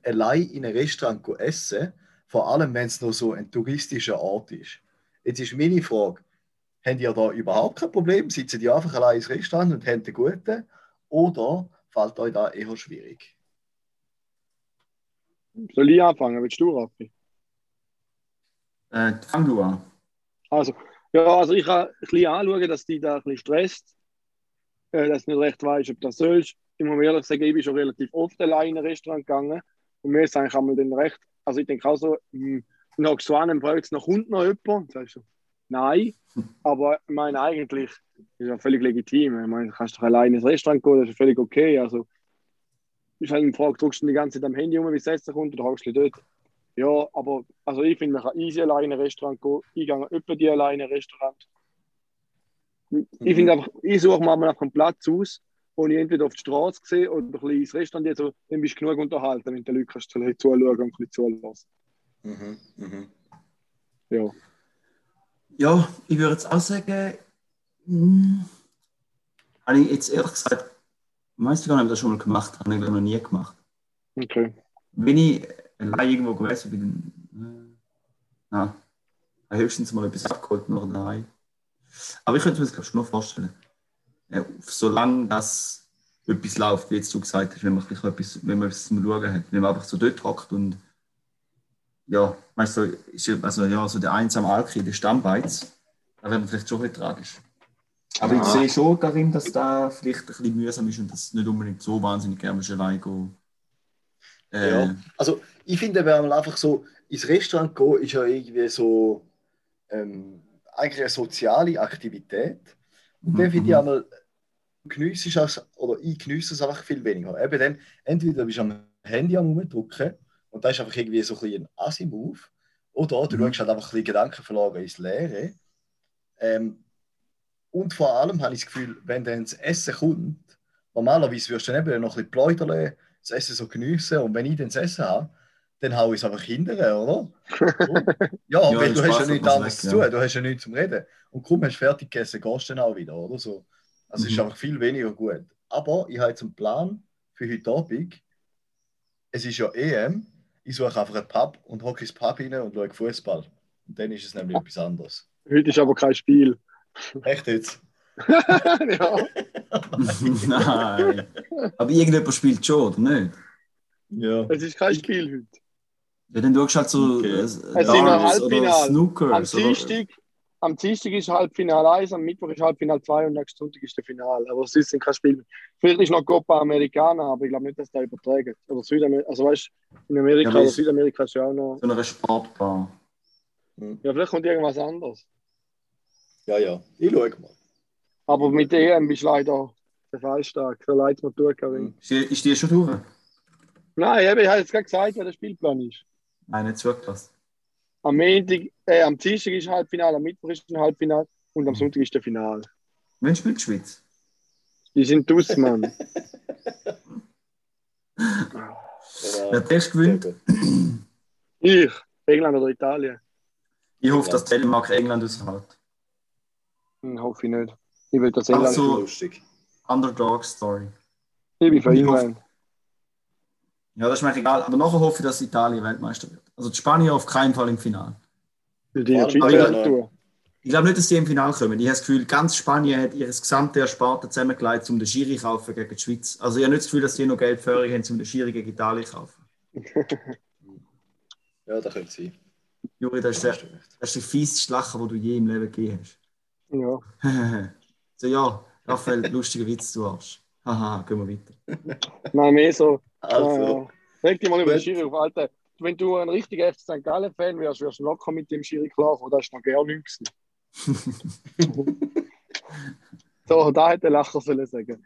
E: allein in einem Restaurant go essen, vor allem wenn es noch so ein touristischer Ort ist. Jetzt ist meine Frage, habt ihr da überhaupt kein Problem? Sitzen die einfach allein ins Restaurant und haben den Guten? Oder fällt euch da eher schwierig?
A: Soll ich anfangen? Willst du, Raffi?
B: Äh, fang du an.
A: Also, ja, also ich kann ein bisschen anschauen, dass die da ein bisschen stresst, äh, dass du nicht recht weißt, ob das sollst. Ich muss ehrlich sagen, ich bin schon relativ oft allein in ein Restaurant gegangen und mir ist eigentlich einmal dann recht, also ich denke auch so, hm, dann hockst du an und fragst, noch kommt noch jemand? Sagst du, nein, aber ich meine eigentlich, ist ja völlig legitim. Ich meine, du kannst doch allein ins Restaurant gehen, das ist völlig okay. Also, ist halt eine Frage, drückst du die ganze Zeit am Handy um, wie es Essen kommt, oder hockst du dort? Ja, aber also ich finde, man kann easy alleine in ein Restaurant gehen. Ich gehe öppe die alleine in ein Restaurant. Ich finde einfach, ich suche mir mal einfach einen Platz aus, wo ich entweder auf die Straße sehe oder ein bisschen ins Restaurant gehe, so, dann bist du genug unterhalten, wenn du den Leuten kannst, ein bisschen zuschauen und ein bisschen zulassen.
E: Mhm, mhm.
A: Ja.
B: Ja, ich würde jetzt auch sagen, hm, habe ich jetzt ehrlich gesagt, weißt du gar nicht, ob ich das schon mal gemacht habe, habe ich noch nie gemacht.
A: Okay.
B: Wenn ich allein irgendwo gewesen bin, äh, na, habe ich höchstens mal etwas abgeholt noch daheim. Aber ich könnte mir das glaube ich schon noch vorstellen. Ja, solange das etwas läuft, wie jetzt du gesagt hast, wenn man, vielleicht etwas, wenn man etwas zum Schauen hat, wenn man einfach so dort hockt und ja, weißt du, ist ja- also ja, so der einsame Alki, der Stammbeiz, da wäre man vielleicht schon ein bisschen tragisch. Aber ich
E: Ah.
B: sehe schon darin, dass da vielleicht ein bisschen mühsam ist und dass nicht unbedingt so wahnsinnig gerne allein gehen. Äh,
E: Ja. Also ich finde, wenn man einfach so ins Restaurant geht, ist ja irgendwie so ähm, eigentlich eine soziale Aktivität. Und
B: Mhm.
E: finde ich einmal, geniesse ich es, oder ich geniesse es einfach viel weniger. Eben dann, entweder bist du am Handy am rumdrücken und da ist einfach irgendwie so ein bisschen ein Assi-Move, oder du
B: Mhm.
E: schaust halt einfach ein bisschen Gedanken verloren ins Leere. Ähm, und vor allem habe ich das Gefühl, wenn dann das Essen kommt, normalerweise wirst du dann eben noch ein bisschen pläudern, das Essen so geniessen und wenn ich dann das Essen habe, dann hau ich es einfach hinterher, oder? Ja,
B: Ja,
E: weil du hast ja nichts anderes
B: weg,
E: zu
B: ja.
E: tun, du hast ja nichts zum Reden. Und kaum hast du fertig gegessen, gehst du dann auch wieder, oder so. Also es ist
B: Mhm.
E: einfach viel weniger gut. Aber ich habe jetzt einen Plan für heute Abend. Es ist ja EM, ich suche einfach einen Pub und hocke ins Pub rein und schaue Fußball. Und dann ist es nämlich etwas anderes.
A: Heute ist aber kein Spiel.
E: Echt jetzt?
A: ja.
B: Nein. Aber irgendjemand spielt schon, oder nicht?
E: Ja.
A: Es ist kein Spiel heute.
B: Ja, dann schaust halt so
E: Okay.
B: äh,
A: Es sind noch
B: Darts oder
A: Halbfinale. Am Dienstag, am Dienstag ist Halbfinale 1, am Mittwoch ist Halbfinale 2 und nächsten Sonntag ist der Finale. Aber sonst sind kein Spiel mehr. Vielleicht ist noch Copa Americana, aber ich glaube nicht, dass der übertragen. Oder Südamerika, also weißt du, in Amerika
B: Ja, aber
A: oder
B: es-
A: Südamerika ist ja auch noch.
B: so einer Sportbar.
A: Ja, vielleicht kommt irgendwas anderes.
E: Ja, ja. Ich schaue mal.
A: Aber mit der EM bist du leider der Fallstark. So leid mir tun, Karin.
B: Ist die, ist die schon durch?
A: Nein, ich habe jetzt gerade gesagt, wer der Spielplan ist.
B: Nein, nicht zugelassen.
A: Am Montag, äh, am Dienstag ist Halbfinale, am Mittwoch ist ein Halbfinale und am Sonntag ist der Finale.
B: Wann spielt die Schweiz?
A: Die sind dus, Mann.
B: Wer zuerst gewinnt?
A: Ich, England oder Italien?
B: Ich hoffe, dass Dänemark England aushält.
A: Hm, hoffe ich nicht. Ich will das England.
B: so.
E: Lustig.
B: Underdog-Story.
A: Ich bin für England.
B: Ja, das ist mir egal. Aber nachher hoffe ich, dass Italien Weltmeister wird. Also die Spanier auf keinen Fall im Finale.
A: Die
E: Ja,
A: die
E: ja.
A: tun.
B: Ich glaube nicht, dass sie im Finale kommen. Ich habe das Gefühl, ganz Spanien hat ihr gesamte Erspartes zusammengelegt, um den Schiri zu kaufen gegen die Schweiz. Also ich habe nicht das Gefühl, dass sie noch Geld für haben, um den Schiri gegen Italien zu kaufen.
E: Ja, das könnte sein.
B: Juri, das ist der, das ist der fieseste Lachen, den du je im Leben gegeben hast.
A: Ja.
B: so, ja, Raphael, lustiger Witz, du Arsch. Haha, gehen wir weiter.
A: Nein, mehr so.
E: Also,
A: Äh, reg dich mal über den. Schiri auf, Alter. wenn du ein richtiger FC St. Gallen-Fan wärst, wärst du locker mit dem Schiri klar, das ist noch gar nichts. so, da hätte der Lacher sollen sagen.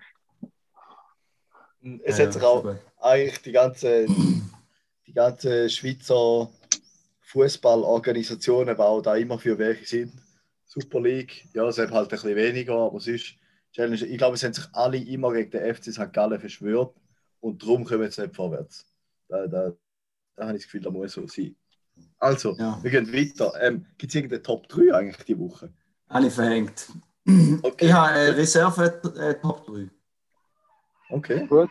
E: Es
B: Ja,
E: hat sich
B: ja,
E: auch
B: super.
E: eigentlich die ganze, die ganze Schweizer Fußballorganisationen, die auch da immer für welche sind. Super League, ja, es hat halt ein bisschen weniger, aber sonst, Challenge, ich glaube, es haben sich alle immer gegen den FC St. Gallen verschwört und darum kommen sie nicht vorwärts. Da, da, da habe ich das Gefühl, da muss so sein. Also,
B: Ja.
E: wir gehen weiter. Ähm, Gibt es irgendeine Top 3 eigentlich die Woche?
B: Alle verhängt.
E: Okay.
B: Ich habe äh, Reserve äh, Top 3.
E: Okay.
A: Gut.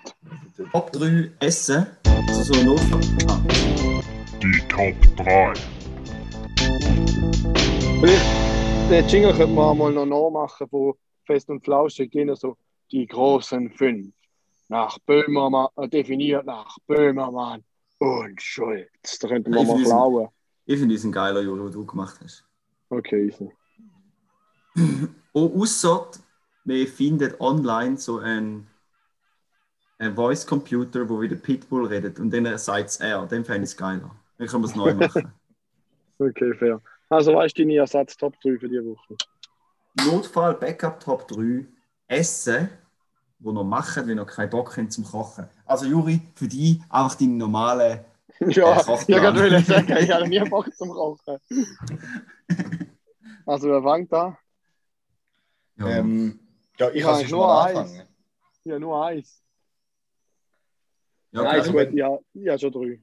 B: Top 3 Essen. Also so ein Notfall. Ah.
F: Die Top 3.
A: Vielleicht, den Jingle könnte man mal noch nachmachen von Fest und Flauschig, gehen so die großen fünf. Nach Böhmermann, äh, definiert nach Böhmermann und Schulz. Da könnten wir
B: Ich
A: mal klauen.
B: Ich finde es ein geiler Juro, den du gemacht hast.
A: Okay, easy.
B: Oh, ausser, wir finden online so ein, ein Voice Computer, wo wieder Pitbull redet und dann sagt es er. Dann fände ich es geiler. Dann können wir es neu machen.
A: Okay, fair. Also, weißt du deine Ersatz Top 3 für die Woche?
B: Notfall Backup Top 3 Essen, wo noch machen, wenn noch keinen Bock haben zum Kochen. Also Juri, für dich einfach deine normale.
A: Ja,
B: Kochplan.
A: ich gerade sagen, ich habe nie Bock zum Kochen. Also, wer fängt da?
B: Ja,
E: Ähm, ja, ich sonst
A: nur eins. Ja, nur eins.
B: ja,
A: Nein,
B: klar.
A: gut, ja, ich habe schon drei.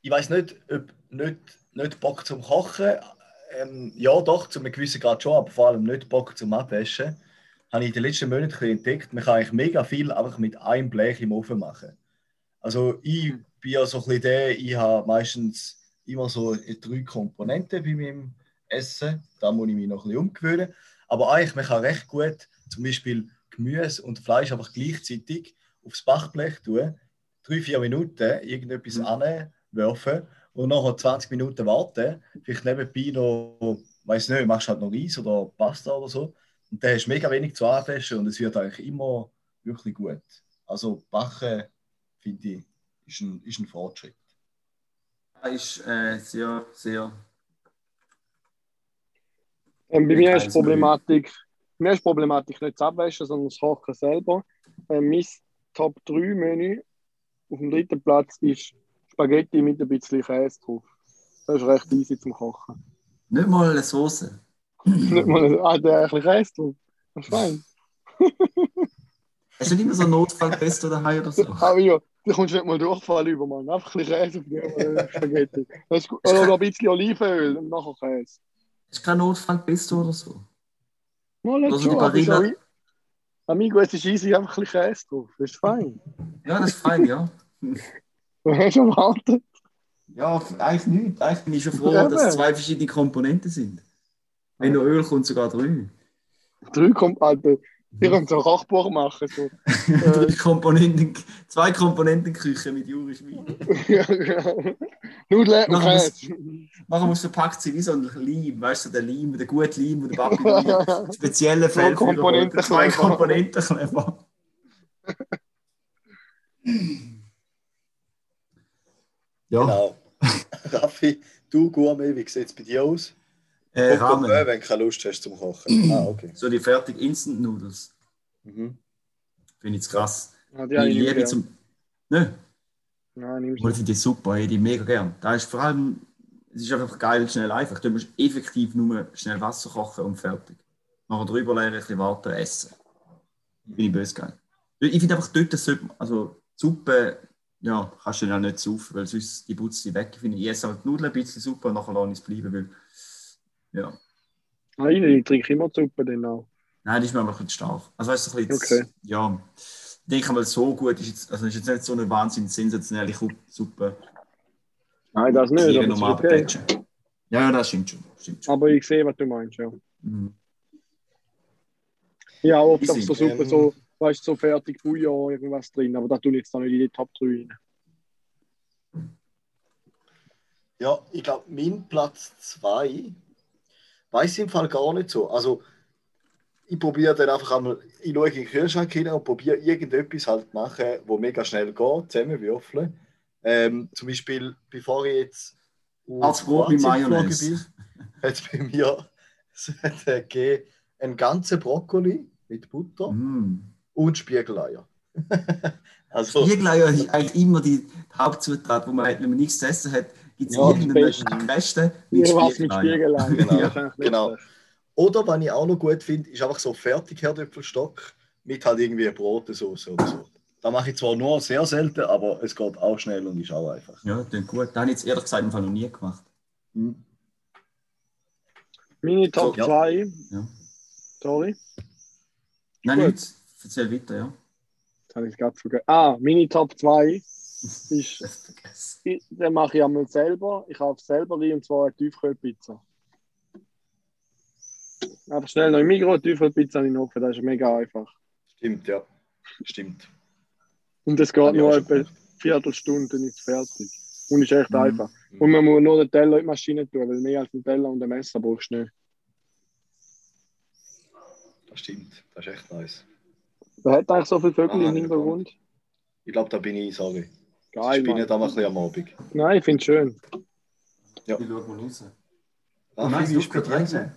E: Ich weiß nicht, ob nicht, nicht Bock zum Kochen. Ähm, ja, doch, zu einem gewissen Grad schon, aber vor allem nicht Bock zum Abwaschen. Habe ich in den letzten Monaten entdeckt, man kann eigentlich mega viel einfach mit einem Blech im Ofen machen. Also ich bin ja so ein bisschen der, ich habe meistens immer so drei Komponenten bei meinem Essen. Da muss ich mich noch ein bisschen umgewöhnen. Aber eigentlich, man kann recht gut zum Beispiel Gemüse und Fleisch einfach gleichzeitig aufs Backblech tun, drei, vier Minuten irgendetwas
B: Mhm.
E: anwerfen und nachher 20 Minuten warten. Vielleicht nebenbei noch, weiß nicht, machst halt noch Reis oder Pasta oder so. Und dann hast du mega wenig zu anfassen und es wird eigentlich immer wirklich gut. Also Backen, finde ich, ist ein, ist ein Fortschritt.
B: ist äh, sehr, sehr.
A: Ähm, bei mir ist die Problematik, bei mir ist Problematik nicht das Abwaschen, sondern das Kochen selber. Ähm, mein Top 3 Menü auf dem dritten Platz ist Spaghetti mit ein bisschen Käse drauf. Das ist recht easy zum Kochen.
B: Nicht mal eine Soße.
A: Nicht mal ah, der ein drauf. Das ist fein.
B: Hast du nicht immer so ein Notfallpesto daheim oder so?
A: Aber ja, da kommst du nicht mal Durchfall über, Mann. Einfach ein bisschen Käse auf die Spaghetti. Das ist gut. Oder noch ein bisschen Olivenöl und nachher Käse.
B: Du kein Notfallpesto oder so?
A: Mal nicht
B: Also die
A: schon, ist
B: Barilla-
A: auch- Amigo, es ist easy, einfach ein bisschen Käse drauf. Das ist fein.
B: Ja, das ist fein, ja.
A: Du hast schon erwartet.
B: Ja, eigentlich nicht. Eigentlich bin ich schon froh,
A: Ja,
B: dass es zwei verschiedene Komponenten sind. Wenn noch Öl kommt, sogar drei.
A: Drei kommt, Alter. Wir können so ein Kochbuch machen. So.
B: drei Komponenten, zwei Komponentenküche mit Juri Schwein.
A: ja. Nudeln und
B: Machen.
A: Käse.
B: Nachher muss verpackt sein wie so ein Leim, weißt du, der Leim, der gute Leim, der Papi Leim, spezielle für
A: Komponenten-
B: zwei Komponenten Kleber. Ja,
E: Genau. Raffi, du Gourmet, wie sieht es bei dir aus?
B: Äh, Ramen.
E: wenn du keine Lust hast zum Kochen. ah, okay.
B: So die fertig Instant Noodles.
E: Mhm.
B: Finde ich krass.
A: Ja, die ich nicht
B: liebe zum. Ne?
A: Nein, nimm's
B: Ich finde die super, ey, die mega gern. Da ist vor allem, es ist einfach geil, schnell einfach. Du musst effektiv nur schnell Wasser kochen und fertig. Nachher drüber leeren, ein bisschen warten, essen. Bin ich böse geil. Ich finde einfach dort, das sollte, also die Suppe, ja, kannst du auch nicht saufen, weil sonst die putzt sie weg. Ich finde, ich esse halt die Nudeln ein bisschen Suppe und nachher lasse ich es bleiben, weil, ja.
A: Nein, ich trinke immer Suppe dann auch.
B: Nein, die ist mir einfach ein bisschen stark. Also weißt du, ein bisschen,
A: Okay.
B: ja, ich denke mal, so gut ist jetzt, also ist jetzt nicht so eine wahnsinnig sensationelle Suppe.
A: Nein, das nicht.
B: Tiere
A: Aber, das ist
B: nochmal
A: okay.
B: Ja, ja, das stimmt schon. Stimmt schon.
A: aber ich sehe, was du meinst. Ja,
B: Mhm.
A: ja oft auf so Suppe,
E: Ähm.
A: so, weißt du, so fertig Bouillon, irgendwas drin. Aber da tue ich jetzt noch nicht in die Top 3 rein.
E: Ja, ich glaube, mein Platz 2 weiß ich im Fall gar nicht so. Also, ich probiere dann einfach einmal, ich schaue in den Kühlschrank hinein und probiere irgendetwas halt zu machen, wo mega schnell geht, zusammenwürfeln. Ähm, zum Beispiel, bevor ich jetzt
B: Als Brot mit Mayonnaise.
E: hat bei mir hat, äh, gegeben, einen ganzen Brokkoli mit Butter
B: Mm.
E: und Spiegeleier. also,
B: Spiegeleier ist eigentlich immer die Hauptzutat, wo man halt, wenn man nichts zu essen hat, gibt es
A: Ja,
B: irgendeinen. Reste mit.
A: Spiegelei.
E: Genau,
A: nicht
E: genau. oder was ich auch noch gut finde, ist einfach so fertig Herdöpfelstock mit halt irgendwie Brotensauce oder so. Da mache ich zwar nur sehr selten, aber es geht auch schnell und ist auch einfach.
B: Ja, klingt gut. Das habe ich jetzt ehrlich gesagt im Fall noch nie gemacht.
E: Hm.
A: Meine Top
E: ja.
A: 2.
B: Ja.
A: Sorry,
B: Nein,
A: Gut.
B: nicht. Erzähl weiter, ja.
A: jetzt habe ich es gerade vergessen. Ah, meine Top 2
B: vergessen.
A: ich- den mache ich einmal selber. Ich kaufe selber rein und zwar eine Tiefkühlpizza. Einfach schnell noch im Mikro, eine Tiefkühlpizza in den Ofen, das ist mega einfach.
E: Stimmt, ja. Stimmt.
A: Und es geht
E: ich
A: nur etwa. Viertelstunde, dann ist fertig. Und ist echt
B: Mhm.
A: einfach. Und man muss nur den Teller in die Maschine tun, weil mehr als einen Teller und ein Messer brauchst du nicht.
E: Das stimmt. Das ist echt nice.
A: Wer hat eigentlich so viele Vögel
E: Ah,
A: im Hintergrund?
E: Ich glaube, da bin ich, sorry.
A: Geil,
E: ich bin
A: Mann.
E: einmal ein bisschen am Abend.
A: Nein, ich finde es schön.
E: Ja.
B: Ich schau mal raus.
E: Ah,
B: nein, es aufgehört zu regnen.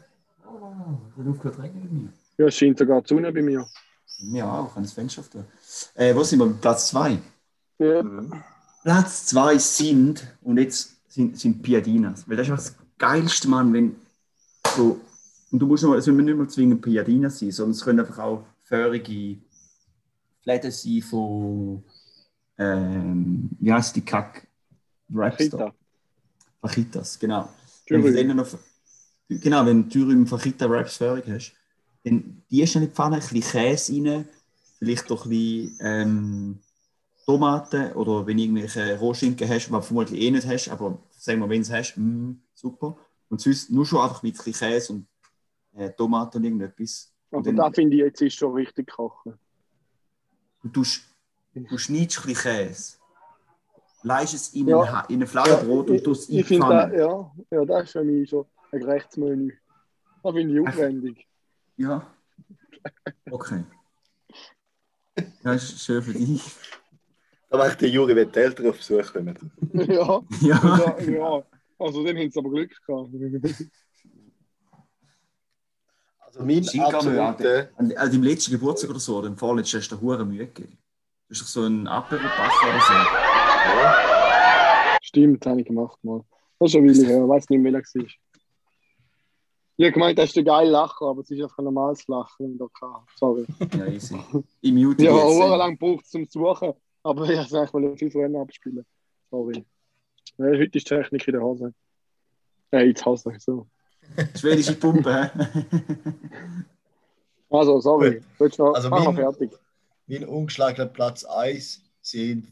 B: Oh, es aufgehört zu regnen bei mir.
A: Ja, es scheint sogar die Sonne bei mir.
B: Mir auch, kann das Fenster öffnen. Äh, wo sind wir? Platz 2.
A: Ja.
B: Platz 2 sind, und jetzt sind, sind Piadinas. Weil das ist das Geilste, Mann, wenn so, und du musst noch, es müssen nicht mehr zwingend Piadinas sein, sondern es können einfach auch feurige Fläden sein von, ähm, wie heißt die Kack? Raps
A: Kita.
B: Fajitas, genau. Wenn du
A: Thüringen.
B: dann noch, genau, wenn du im Fajita Wraps fertig hast, dann die ist in die Pfanne, ein bisschen Käse rein, vielleicht doch ein bisschen ähm, Tomaten oder wenn du irgendwelche Rohschinken hast, was du vermutlich eh nicht hast, aber sagen wir, wenn du es hast, mm, super. Und sonst nur schon einfach mit ein bisschen Käse und äh, Tomaten und irgendetwas. Und
A: Aber da finde ich jetzt ist schon richtig kochen.
B: Du, tust, du schneidest ein bisschen Käse, leist es in,
A: Ja.
B: ein, in ein Fladenbrot und tust es in die
A: da, ja, ja, das ist für mich so ein Rechtsmenü. Das finde ich aufwendig.
B: Ja. Okay. Das ist schön für dich.
E: Da macht der Juri, wenn die Eltern auf Besuch kommen.
A: ja,
B: Ja.
A: ja, ja. Also dann haben sie aber Glück gehabt.
E: Also mein absoluter...
B: An, an deinem letzten Geburtstag oder so, oder im vorletzten, hast du dir hure Mühe gegeben. Du hast doch so einen Apero-Bach oder so.
E: Ja,
A: Stimmt, habe ich gemacht mal. Das ist schon wenig her, ich weiß nicht mehr, wer es war. Ich habe gemeint, das ist der geile Lacher, aber es ist einfach ein normales Lachen. Da kann. Sorry.
B: Ja, easy. Ich mute
A: Ich habe
B: jetzt.
A: auch lang gebraucht zum Suchen, aber ich habe es eigentlich viel früher abspielen. Sorry. Ja, heute ist die Technik in der Hose. Äh, in die Hose, so.
B: Schwedische Pumpe, hä?
A: Also, sorry. Willst du noch?
E: Also
A: Also, ah,
E: mein-
A: fertig.
E: Mein ungeschlagener Platz 1 sind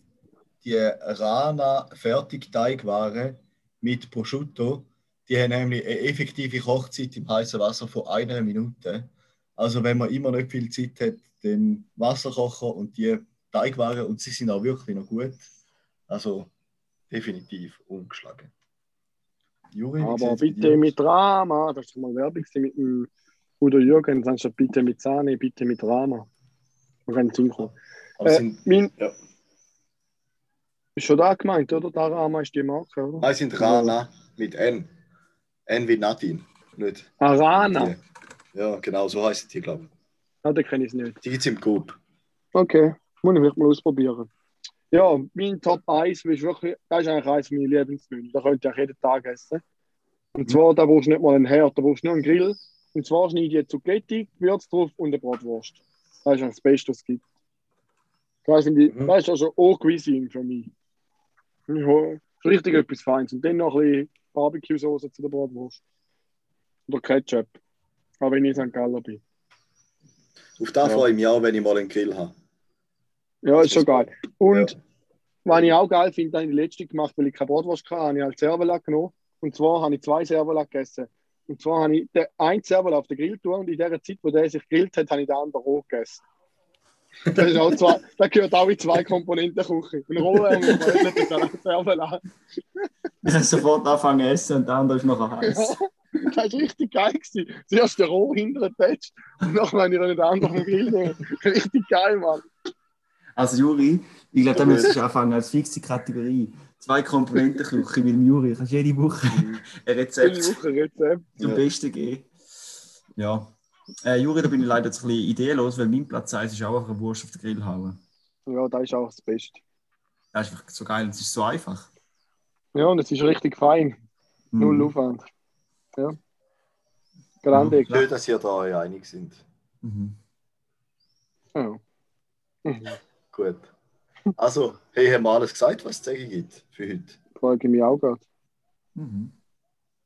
E: die Rana Fertigteigwaren mit Prosciutto. Die haben nämlich eine effektive Kochzeit im heißen Wasser von einer Minute. Also wenn man immer nicht viel Zeit hat, dann Wasser kochen und die Teigwaren und sie sind auch wirklich noch gut. Also definitiv ungeschlagen. Juri,
A: Aber bitte mit Drama. Das ist mal Werbung mit dem Udo Jürgens. Bitte mit Sahne, bitte mit Drama. Man kann hinkommen.
E: Aber
A: Äh,
E: sind,
A: mein,
E: ja.
A: ist schon da gemeint, oder? Drama ist die Marke, oder?
E: Nein, sind Rana mit N. N wie Nadine. Nicht.
A: Arana.
E: Die. Ja, genau, so heißt die, glaube ich.
A: Ah, den kenne ich nicht.
E: Die gibt es im Coop.
A: Okay, muss ich vielleicht mal ausprobieren. Ja, mein Top 1 ist wirklich, das ist eigentlich eines meiner Lieblingsmenü. Da könnt ihr auch jeden Tag essen. Und zwar, da brauchst du nicht mal einen Herd, da brauchst du nur einen Grill. Und zwar schneide ich jetzt Zucchetti, Gewürz drauf und eine Bratwurst. Das ist eigentlich das Beste, was es gibt. Das, ich,
E: Mhm.
A: ist also auch Cuisine für mich. Ja, richtig etwas Feines. Und dann noch ein bisschen Barbecue-Soße zu der Bratwurst. Oder Ketchup. Auch wenn ich in St. Galler bin.
E: Auf das
A: Ja.
E: freue ich mich auch, wenn ich mal einen Grill habe.
A: Ja, ist schon geil. Und
E: Ja.
A: Was ich auch geil finde, habe ich die letzte gemacht, weil ich keine Bratwurst hatte, habe ich halt Servola genommen. Und zwar habe ich zwei Servola gegessen. Und zwar habe ich den einen Servola auf den Grill getan und in der Zeit, wo der sich grillt hat, habe ich den anderen roh gegessen. Das, ist auch zwei, das gehört auch in zwei Komponenten Küche. Ein roher und ein gebrötelter Servola.
B: Ich habe sofort angefangen zu essen und der andere ist nachher heiß.
A: Das war richtig geil. Gewesen. Zuerst der roh hinter den Touch und nachher habe ich den anderen Grill genommen. Richtig geil, Mann.
B: Also Juri, ich glaube, da müsstest du anfangen als fixe Kategorie. Zwei Komponenten Küche mit dem Juri. Kannst jede Woche ein
A: Jede
B: Rezept
A: Woche Rezept.
B: zum
E: Ja.
B: Besten geben. Ja. Äh, Juri, da bin ich leider jetzt ein bisschen ideenlos, weil mein Platz 1 ist auch einfach eine Wurst auf den Grill hauen.
A: Ja, das ist auch das Beste.
B: Das ist einfach so geil es ist so einfach.
A: Ja, und es ist richtig fein. Null
B: Mhm.
A: Aufwand. Ja. Grande.
B: Ja.
E: Schön, dass ihr da einig sind.
B: Mhm.
A: Ja. Mhm.
E: Gut. Also, hey, haben wir alles gesagt, was es zu sagen gibt für heute?
A: Frage ich mich auch gerade.
B: Mhm.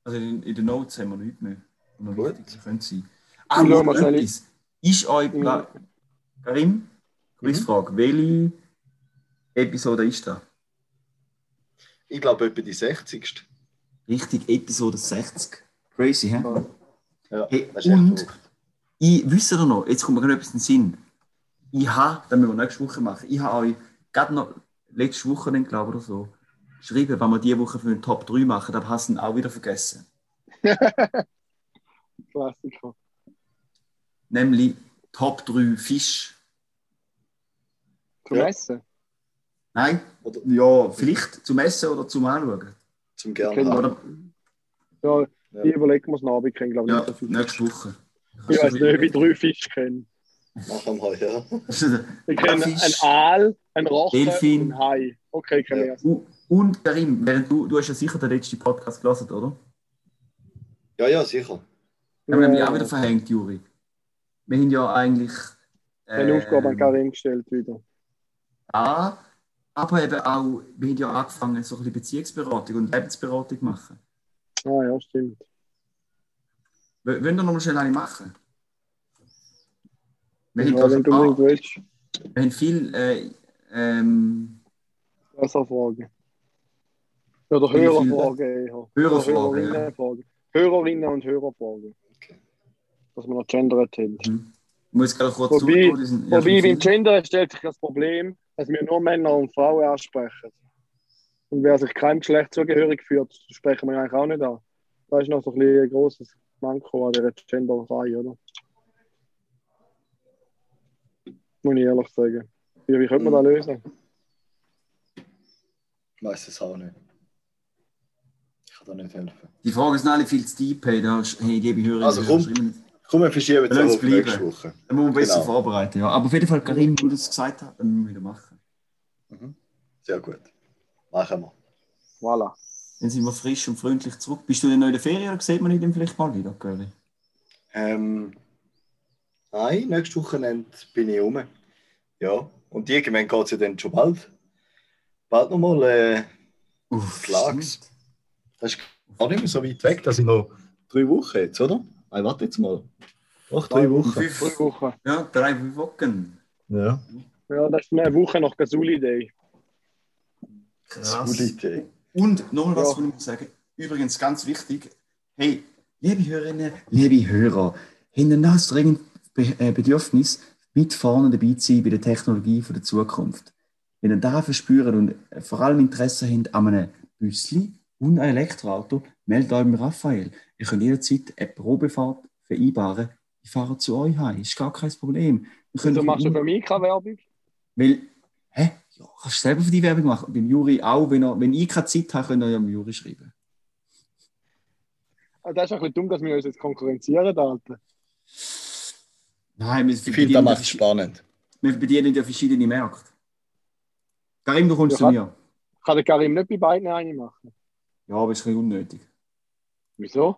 B: Also in, in den Notes haben wir nichts mehr. Noch
E: Gut.
B: wichtig könnte sein. Ah, noch etwas. Ist euch
A: Mhm.
B: Pla Karim, Quizfrage. Welche Episode ist da?
E: Ich glaube, etwa die 60.
B: Richtig, Episode 60. Crazy, hä?
A: Ja.
B: Hey,
E: das ist echt
B: und ich wisst ihr noch, jetzt kommt mir gerade etwas in den Sinn. Ich habe, das müssen wir nächste Woche machen, ich habe euch gerade noch letzte Woche, glaube ich, oder so, geschrieben, wenn wir diese Woche für den Top 3 machen, dann hast du ihn auch wieder vergessen.
A: Klassiker.
B: Nämlich Top 3 Fisch.
A: Zum
E: Ja.
A: Essen.
B: Nein?
E: Oder
B: Ja, vielleicht zum Essen oder zum Anschauen.
E: zum gerne
A: Genau.
E: haben.
B: Oder,
A: Ja,
E: Ja.
A: ich überlege mir es noch, aber ich kenne glaube ich
B: ja,
A: nicht so viel.
B: nächste Woche.
A: Ich weiß nicht, ich drei Fische kenne.
E: Machen wir, ja.
A: Ich kenne
B: Fisch.
A: einen Aal, einen Rochen
B: Delfin.
A: und einen Hai. Okay, kenne
E: Ja.
B: Und Karim, während du, du hast ja sicher den letzten Podcast gelesen, oder?
E: Ja, ja, sicher.
B: Wir haben nämlich
A: Ja.
B: auch wieder verhängt, Juri. Wir haben ja eigentlich.
A: Eine Aufgabe an Karin gestellt wieder.
B: Ja, aber eben auch, wir haben ja angefangen, so ein bisschen Beziehungsberatung und Lebensberatung zu machen.
A: Ah ja, stimmt.
B: W- Wollen wir noch mal schnell eine machen? Wir,
A: Ja, wenn du unbedingt willst,
B: wir haben viel. Äh, ähm,
A: besser. Oder? Hörerfragen eher. Oder
B: Hörerfragen, ja.
A: Hörerinnenfragen. Hörerinnen und Hörerfragen.
E: Okay.
A: Dass man noch gendert haben.
B: ich muss gerade kurz
A: Wobei-
B: durchgehen, die sind- ja,
A: Wobei beim Gender stellt sich das Problem, dass wir nur Männer und Frauen ansprechen. Und wer sich keinem Geschlecht zugehörig fühlt, sprechen wir eigentlich auch nicht an. Das ist noch so ein, bisschen ein grosses Manko an dieser Genderei, oder? Muss ich ehrlich sagen. Wie, wie könnte man das lösen?
E: Ich weiß es auch nicht. Ich kann da nicht helfen.
B: Die Fragen sind alle viel zu deep, hey, da hast, hey, liebe Hörer,
E: Also komm. Komm, wir verschieben es
B: es
E: auf nächste. Woche.
B: Dann müssen wir besser
E: Genau.
B: vorbereiten. Ja. Aber auf jeden Fall, Karim, du das gesagt hast, dann müssen wir wieder machen.
E: Sehr gut. Machen wir.
A: Voilà.
B: Dann sind wir frisch und freundlich zurück. Bist du denn noch in der Ferien oder sieht man dich dann vielleicht mal wieder, Curly?
E: Ähm, nein, nächstes Wochenende bin ich rum. Ja, und irgendwann geht es ja dann schon bald. Bald nochmal. Äh,
B: Uff,
E: Klags. das ist gar nicht mehr so weit weg. Das sind noch drei Wochen jetzt, oder? Nein, warte jetzt mal. Noch drei Wochen.
B: Fünf,
A: Drei Wochen.
B: ja, drei Wochen.
E: Ja.
A: Ja, das ist eine Woche nach Gasuli Day.
B: Krass.
E: Gute Idee.
B: Und noch was,
A: Ja.
B: ich muss sagen. Übrigens ganz wichtig. Hey, liebe Hörerinnen, liebe Hörer, haben ein das dringend Be äh, Bedürfnis, mit vorne dabei zu sein bei der Technologie der Zukunft. Wenn ihr da verspürt und vor allem Interesse habt an einem Büssli und einem Elektroauto, meldet euch mit Raphael. Ihr könnt jederzeit eine Probefahrt vereinbaren. Ich fahre zu euch heim. Ist gar kein Problem.
A: Also
B: euch
A: machst du
B: immer-
A: für mich keine Werbung?
B: weil, hä? Ja, kannst du selber für die Werbung machen. Beim Juri auch. Wenn, er, wenn ich keine Zeit habe, könnt ihr ja am Juri schreiben.
A: Ah, Das ist ein bisschen dumm, dass wir uns jetzt konkurrenzieren, Alter.
B: Nein, wir
E: Ich finde, das macht es spannend.
B: wir bedienen ja verschiedene Märkte. Karim, du kommst
A: Ja,
B: zu mir.
A: Kann der Karim nicht bei beiden eine machen?
B: Ja, aber ist ein bisschen unnötig.
A: Wieso?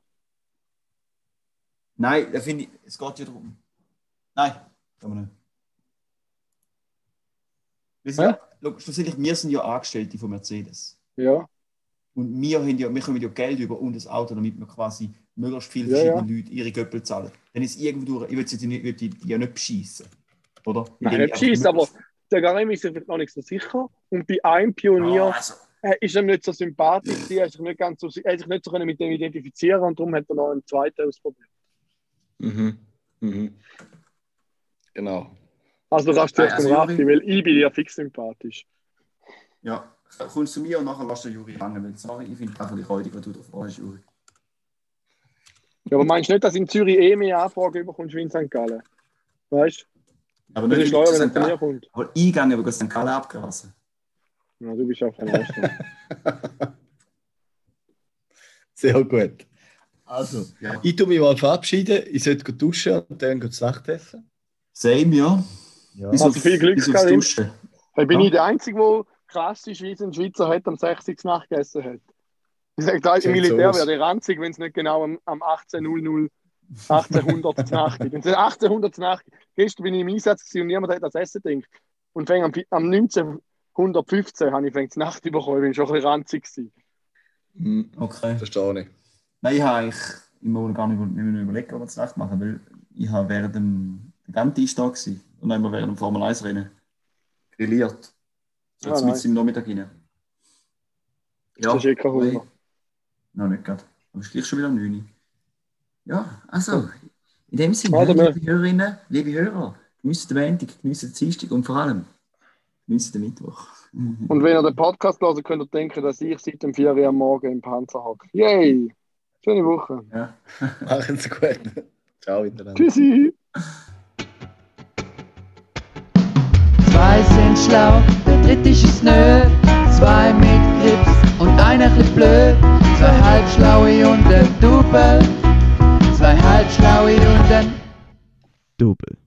B: Nein, da finde ich, es geht ja darum. Nein, kann man nicht. Wir, sind ja, schau, schlussendlich, wir sind ja Angestellte von Mercedes.
A: Ja.
B: Und wir, haben ja, wir kommen ja Geld über und das Auto, damit wir quasi möglichst viele
A: Ja,
B: verschiedene Leute ihre Göppel zahlen. Dann ist irgendwo, ich will die, nicht- will die, die ja nicht beschissen. Oder?
A: Nein, nicht
B: ich
A: beschissen, aber der Karim ist sich vielleicht noch nicht so sicher. Und bei einem Pionier
B: Ja, also,
A: äh, ist er nicht so sympathisch, er, ist sich nicht ganz so, er hat sich nicht so mit dem identifizieren und darum hat er noch einen zweiten ausprobiert.
E: Mhm. Mhm. Genau.
A: Also das ist zuerst
B: Also,
A: Raffi, weil ich bin dir fix sympathisch.
B: ja, kommst du zu mir und nachher lässt du Juri hängen. Weil, sorry, ich finde es einfach räudig, was du da vorhast, Juri.
A: Ja, aber meinst du nicht, dass in Zürich eh mehr Anfragen bekommst wie in St. Gallen? Weißt
B: Aber
A: Das
B: nicht
A: ist
B: ich
A: wenn er
B: St.
A: zu mir
B: Gallen-
A: kommt.
B: Aber eingegangen, aber St. Gallen abgelassen.
A: Ja, du bist auch ein Arschloch.
E: Sehr gut. Also,
B: Ja.
E: ich tue mich mal verabschieden. Ich sollte duschen und dann das Nachtessen.
B: Same, ja.
E: Ja.
B: Bis
A: Also
B: auf-
A: viel Glück,
B: bis. Duschen.
A: Hey, bin
B: Ja.
A: ich der Einzige, der klassisch ein Schweizer hat, am 60. Nacht gegessen hat? Ich sage, da im Militär wäre der ranzig, wenn es nicht genau am, am 1800 1800 zur Nacht es 1800 zur Nacht Gestern bin ich im Einsatz und niemand hat das Essen gedacht. Und fäng am, am 1915 habe ich fängt Nacht bekommen, bin schon ein bisschen ranzig gewesen.
E: Hm,
B: Okay.
E: verstehe ich.
B: Nein, ich habe eigentlich immer gar nicht mehr mehr überlegt, ob wir das Nacht machen, weil ich habe während dem ganzen Dienstag gewesen und dann immer während dem Formel 1 Rennen grilliert.
A: Ah,
B: jetzt mit
A: nice.
B: im Nachmittag rein.
A: Das ist eh kein Hunger.
B: Nein. Noch nicht gerade. Aber es ist gleich schon wieder um 9 Uhr. Ja, also, in dem Sinne,
A: Also, wir-
B: liebe Hörerinnen, liebe Hörer, geniessen den Montag, geniessen den Dienstag und vor allem geniessen den Mittwoch.
A: Und wenn ihr den Podcast hört, könnt ihr denken, dass ich seit dem 4 Uhr am Morgen im Panzer hocke. Yay! Schöne Woche.
B: Ja.
E: Machen Sie gut. Ciao miteinander.
A: Tschüssi!
D: Zwei sind schlau, der dritte ist es nö. Zwei mit Grips und einer chli blöd. Zwei halbschlaue und ein Double. Zwei halbschlaue und ein
C: Double.